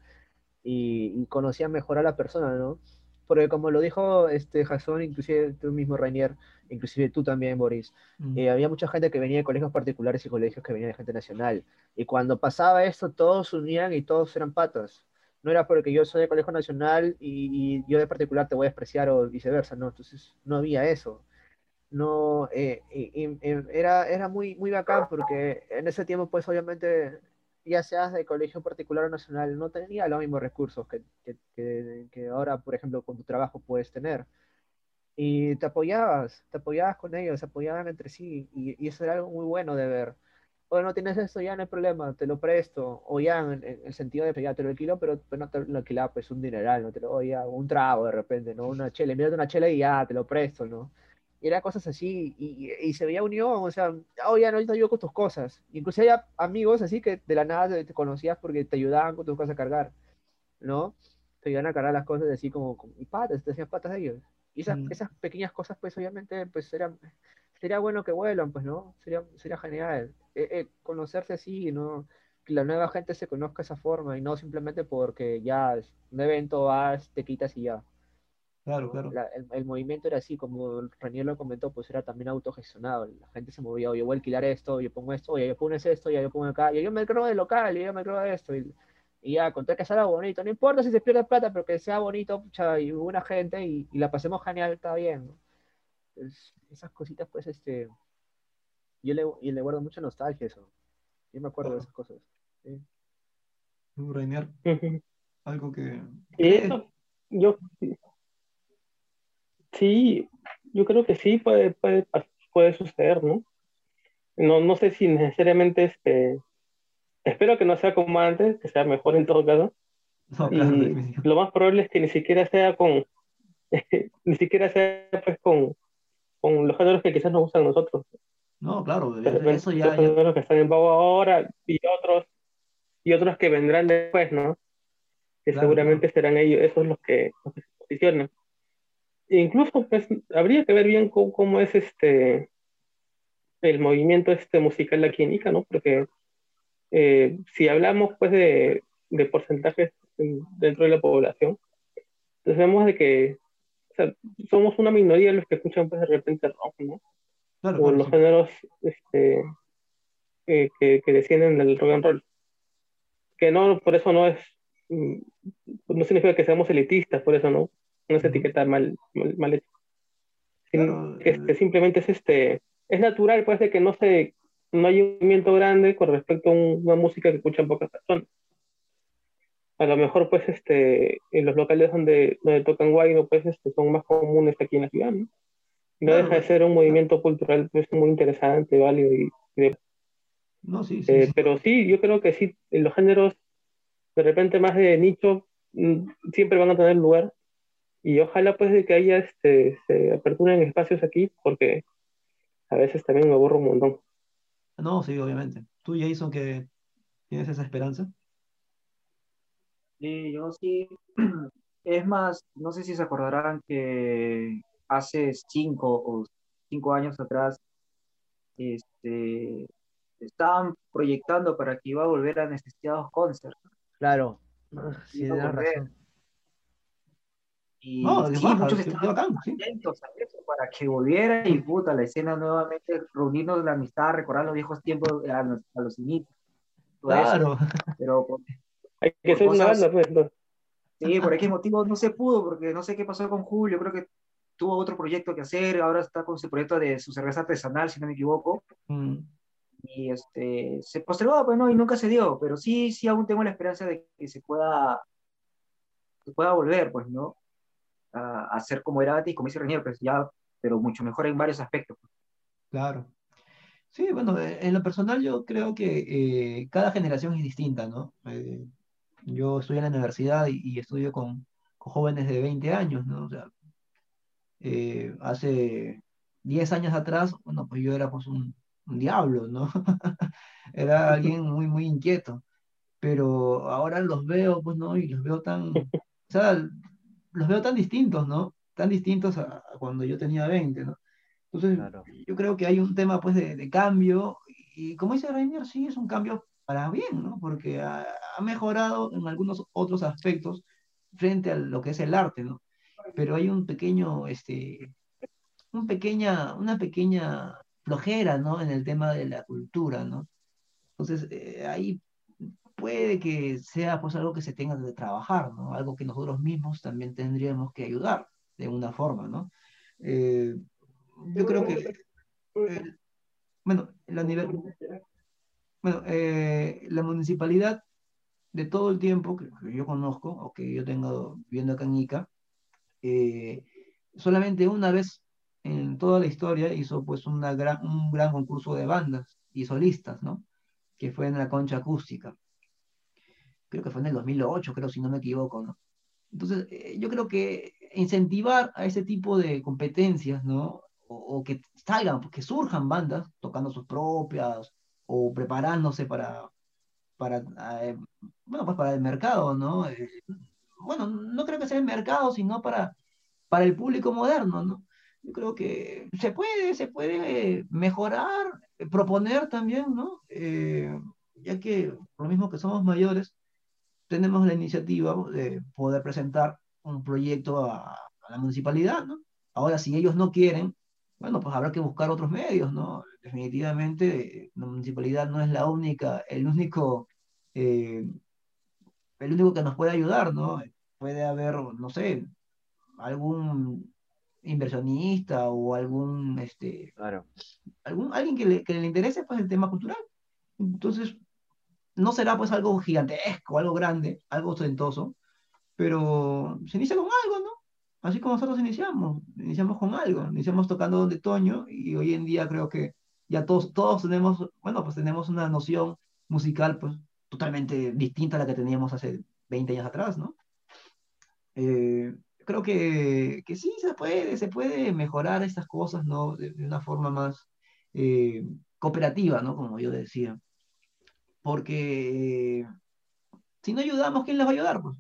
y, y conocía mejor a la persona, ¿no? Porque como lo dijo este Jason, inclusive tú mismo, Rainier, inclusive tú también, Boris, Mm. eh, había mucha gente que venía de colegios particulares y colegios que venían de gente nacional. Y cuando pasaba esto, todos se unían y todos eran patas. No era porque yo soy de colegio nacional y, y yo de particular te voy a despreciar o viceversa, no. Entonces no había eso. No, eh, era, era muy, muy bacán porque en ese tiempo, pues obviamente, ya seas de colegio particular o nacional, no tenía los mismos recursos que, que, que, ahora, por ejemplo, con tu trabajo puedes tener y te apoyabas, te apoyabas con ellos, se apoyaban entre sí, y, eso era algo muy bueno de ver. O no tienes esto, ya no hay problema, te lo presto, o ya en, en el sentido de que ya te lo alquilo, pero, pero no te lo alquilaba pues un dineral, no te lo, o ya un trago de repente, ¿no? Una chela, mírate una chela y ya te lo presto, ¿no? Era cosas así, y, y, se veía unión, o sea, oh, ya no, yo te ayudo con tus cosas. Incluso había amigos así que de la nada te, conocías porque te ayudaban con tus cosas a cargar, ¿no? Te ayudaban a cargar las cosas así como, como y patas, te hacían patas de ellos. Y esas, Mm. esas pequeñas cosas, pues obviamente, pues eran, sería bueno que vuelan, pues, ¿no? Sería, sería genial. Eh, eh, conocerse así, ¿no? que la nueva gente se conozca de esa forma y no simplemente porque ya un evento vas, te quitas y ya. Claro, claro. La- el, el movimiento era así, como Renier lo comentó, pues era también autogestionado. La gente se movía, oye, voy a alquilar esto, yo pongo esto, oye, yo pones esto, ya yo pongo acá, y yo me creo de local, y yo me creo de esto. Y, y ya, conté que salga bonito, no importa si se pierde plata, pero que sea bonito, pucha, y buena gente, y, y la pasemos genial, está bien. ¿no? Es- esas cositas, pues, este. Yo le, y le guardo mucha nostalgia eso. Yo me acuerdo de esas cosas. sí. Rainier, algo que... Y eso, yo sí, yo creo que sí puede, puede, puede suceder, ¿no? No, no sé si necesariamente este, espero que no sea como antes, que sea mejor en todo caso. No, claro, Y lo más probable es que ni siquiera sea con, ni siquiera sea pues con, con los géneros que quizás nos gustan a nosotros. No, claro, eso ya, los ya- géneros que están en pago ahora y otros, y otros que vendrán después, ¿no? Que Claro, seguramente serán ellos, esos los que, los que se posicionan. Incluso, pues, habría que ver bien cómo, cómo es este el movimiento este musical aquí en Ica, ¿no? Porque eh, si hablamos pues de, de porcentajes en- dentro de la población, entonces vemos de que o sea, somos una minoría los que escuchan pues de repente rock, ¿no? claro, o los sí. géneros este, eh, que, que descienden del rock and roll. Que no, por eso no es, mm, no significa que seamos elitistas, por eso no, no es etiqueta mal, mal, mal hecha. Claro, este, eh. simplemente es este, es natural pues de que no se, no hay un movimiento grande con respecto a un- una música que escuchan pocas personas. A lo mejor pues este, en los locales donde, donde tocan guayno pues este, son más comunes aquí en la ciudad, ¿no? Y no Claro, deja de ser un movimiento cultural pues muy interesante, válido y, y de- No, sí, sí, eh, sí. pero sí, yo creo que sí, en los géneros de repente más de nicho mm, siempre van a tener lugar y ojalá pues de que haya este, se aperturen espacios aquí porque a veces también me aburro un montón. No, sí, obviamente. Tú, Jason, que tienes esa esperanza. Sí, yo sí. Es más, no sé si se acordarán que hace cinco o cinco años atrás, este, estaban proyectando para que iba a volver a Anestesiados Concert. Claro. Sí, tienes razón. Y No, sí, baja, muchos estaban sí. atentos a eso para que volviera y puta, la escena nuevamente, reunirnos la amistad, recordar los viejos tiempos a los, a los inicios. todo eso. Claro, Pero por- Hay que ser una banda pues, ¿no? Sí, por X motivo no se pudo, porque no sé qué pasó con Julio, creo que tuvo otro proyecto que hacer, ahora está con su proyecto de su cerveza artesanal, si no me equivoco, Mm, y este, se postergó, pues no, y nunca se dio, pero sí, sí aún tengo la esperanza de que se pueda, que pueda volver, pues, ¿no? A, a ser como era antes, como dice Reñero, pues ya, pero mucho mejor en varios aspectos. claro. Sí, bueno, eh, en lo personal yo creo que eh, cada generación es distinta, ¿no? Eh, yo estoy en la universidad y, y estudio con, con jóvenes de 20 años, ¿no? O sea, eh, hace 10 años atrás, bueno, pues yo era pues un, un diablo, ¿no? Era alguien muy, muy inquieto, pero ahora los veo, pues, ¿no? Y los veo tan, o sea, los veo tan distintos, ¿no? Tan distintos a, a cuando yo tenía 20, ¿no? Entonces, Claro. yo creo que hay un tema, pues, de, de cambio, y como dice Rainier, sí, es un cambio para bien, ¿no? Porque ha, ha mejorado en algunos otros aspectos frente a lo que es el arte, ¿no? Pero hay un pequeño, este, un pequeña, una pequeña flojera, ¿no? En el tema de la cultura, ¿no? Entonces, eh, ahí puede que sea pues algo que se tenga que trabajar, ¿no? Algo que nosotros mismos también tendríamos que ayudar de una forma, ¿no? Eh, yo creo que, eh, bueno, la, nivel, bueno eh, la municipalidad de todo el tiempo que, yo conozco o que yo tengo viviendo acá en Ica, eh, solamente una vez en toda la historia hizo pues una gran, un gran concurso de bandas y solistas, ¿no? Que fue en la concha acústica. Creo que fue en el 2008, creo, si no me equivoco, ¿no? Entonces, eh, yo creo que incentivar a ese tipo de competencias, ¿no? O, o que salgan, que surjan bandas tocando sus propias o preparándose para, para eh, bueno, pues para el mercado, ¿no? Eh, bueno, no creo que sea el mercado, sino para, para el público moderno, ¿no? Yo creo que se puede, se puede mejorar, eh, proponer también, ¿no? Eh, ya que lo mismo que somos mayores, tenemos la iniciativa de poder presentar un proyecto a, a la municipalidad, ¿no? Ahora, si ellos no quieren, bueno, pues habrá que buscar otros medios, ¿no? Definitivamente, la municipalidad no es la única, el único, eh, el único que nos puede ayudar, ¿no? Puede haber, no sé, algún inversionista o algún, este, Claro. algún, alguien que le, que le interese, pues, el tema cultural. Entonces, no será, pues, algo gigantesco, algo grande, algo ostentoso, pero se inicia con algo, ¿no? Así como nosotros iniciamos, iniciamos con algo, iniciamos tocando Don de Toño y hoy en día creo que ya todos, todos tenemos, bueno, pues tenemos una noción musical pues totalmente distinta a la que teníamos hace 20 años atrás, ¿no? Eh, creo que, que sí se puede, se puede mejorar estas cosas, ¿no? De, de una forma más eh, cooperativa, ¿no? Como yo decía. Porque eh, si no ayudamos, ¿quién les va a ayudar, pues?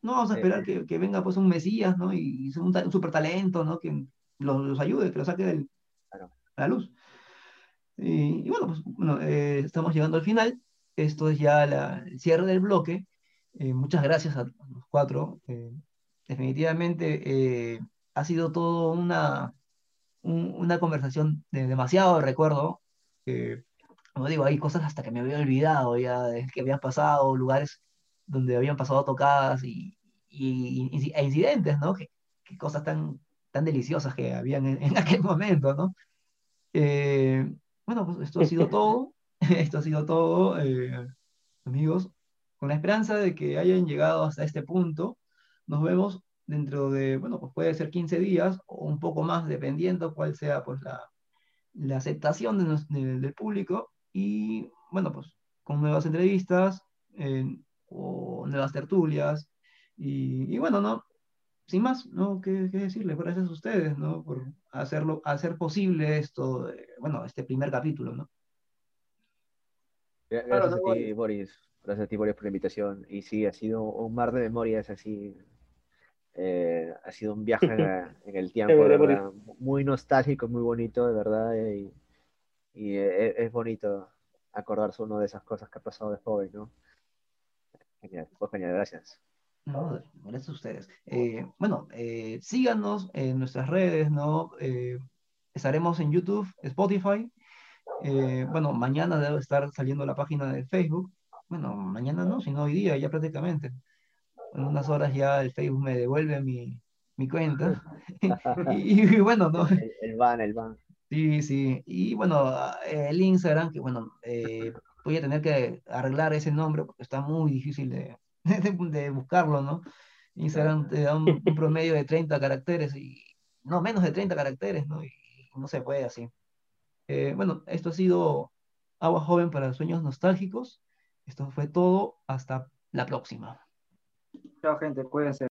No vamos a esperar que, que venga pues un Mesías, ¿no? Y, un, un super talento, ¿no? Que los, los ayude, que los saque del, Claro. a la luz. Y, y bueno, pues bueno, eh, estamos llegando al final. Esto es ya la- el cierre del bloque. Eh, muchas gracias a los cuatro. Eh, definitivamente ha sido todo una, un- una conversación de demasiado recuerdo. Como digo, hay cosas hasta que me había olvidado ya, de que habían pasado, lugares donde habían pasado tocadas y, y- y- e incidentes, ¿no? Que, que cosas tan, tan deliciosas que habían en, en aquel momento, ¿no? Eh, bueno, pues esto ha sido todo. Esto ha sido todo, eh, amigos. Con la esperanza de que hayan llegado hasta este punto, nos vemos dentro de, bueno, pues puede ser 15 días o un poco más, dependiendo cuál sea pues la, la aceptación de nos- de- del público. Y bueno, pues con nuevas entrevistas eh, o nuevas tertulias. Y, y bueno, ¿no? Sin más, ¿no? ¿Qué, qué decirles? Gracias a ustedes, ¿no? Por hacerlo, hacer posible esto, eh, bueno, este primer capítulo, ¿no? Gra- Claro, Gracias no, a ti, Boris. Gracias a ti, Boris, por la invitación. Y sí, ha sido un mar de memorias así. eh, ha sido un viaje en, el tiempo, de verdad. Muy nostálgico, muy bonito, de verdad. eh, Y, y, eh, es bonito acordarse uno de esas cosas que ha pasado de joven, ¿no? Genial, pues genial, gracias. No, gracias a ustedes. Eh, bueno, eh, síganos en nuestras redes, ¿no? Eh, estaremos en YouTube, Spotify. Bueno, mañana debe estar saliendo la página de Facebook. Bueno, mañana no, sino hoy día ya prácticamente. En unas horas ya el Facebook me devuelve mi, mi cuenta. y, y bueno, ¿no? El, el van, el van. Sí, sí. Y bueno, a- el Instagram, que bueno, eh, voy a tener que arreglar ese nombre porque está muy difícil de, de, de buscarlo, ¿no? Instagram te da un, un promedio de 30 caracteres y no menos de 30 caracteres, ¿no? Y no se puede así. Eh, bueno, esto ha sido Agua Joven para Sueños Nostálgicos. Esto fue todo. Hasta la próxima. Chao, gente, cuídense.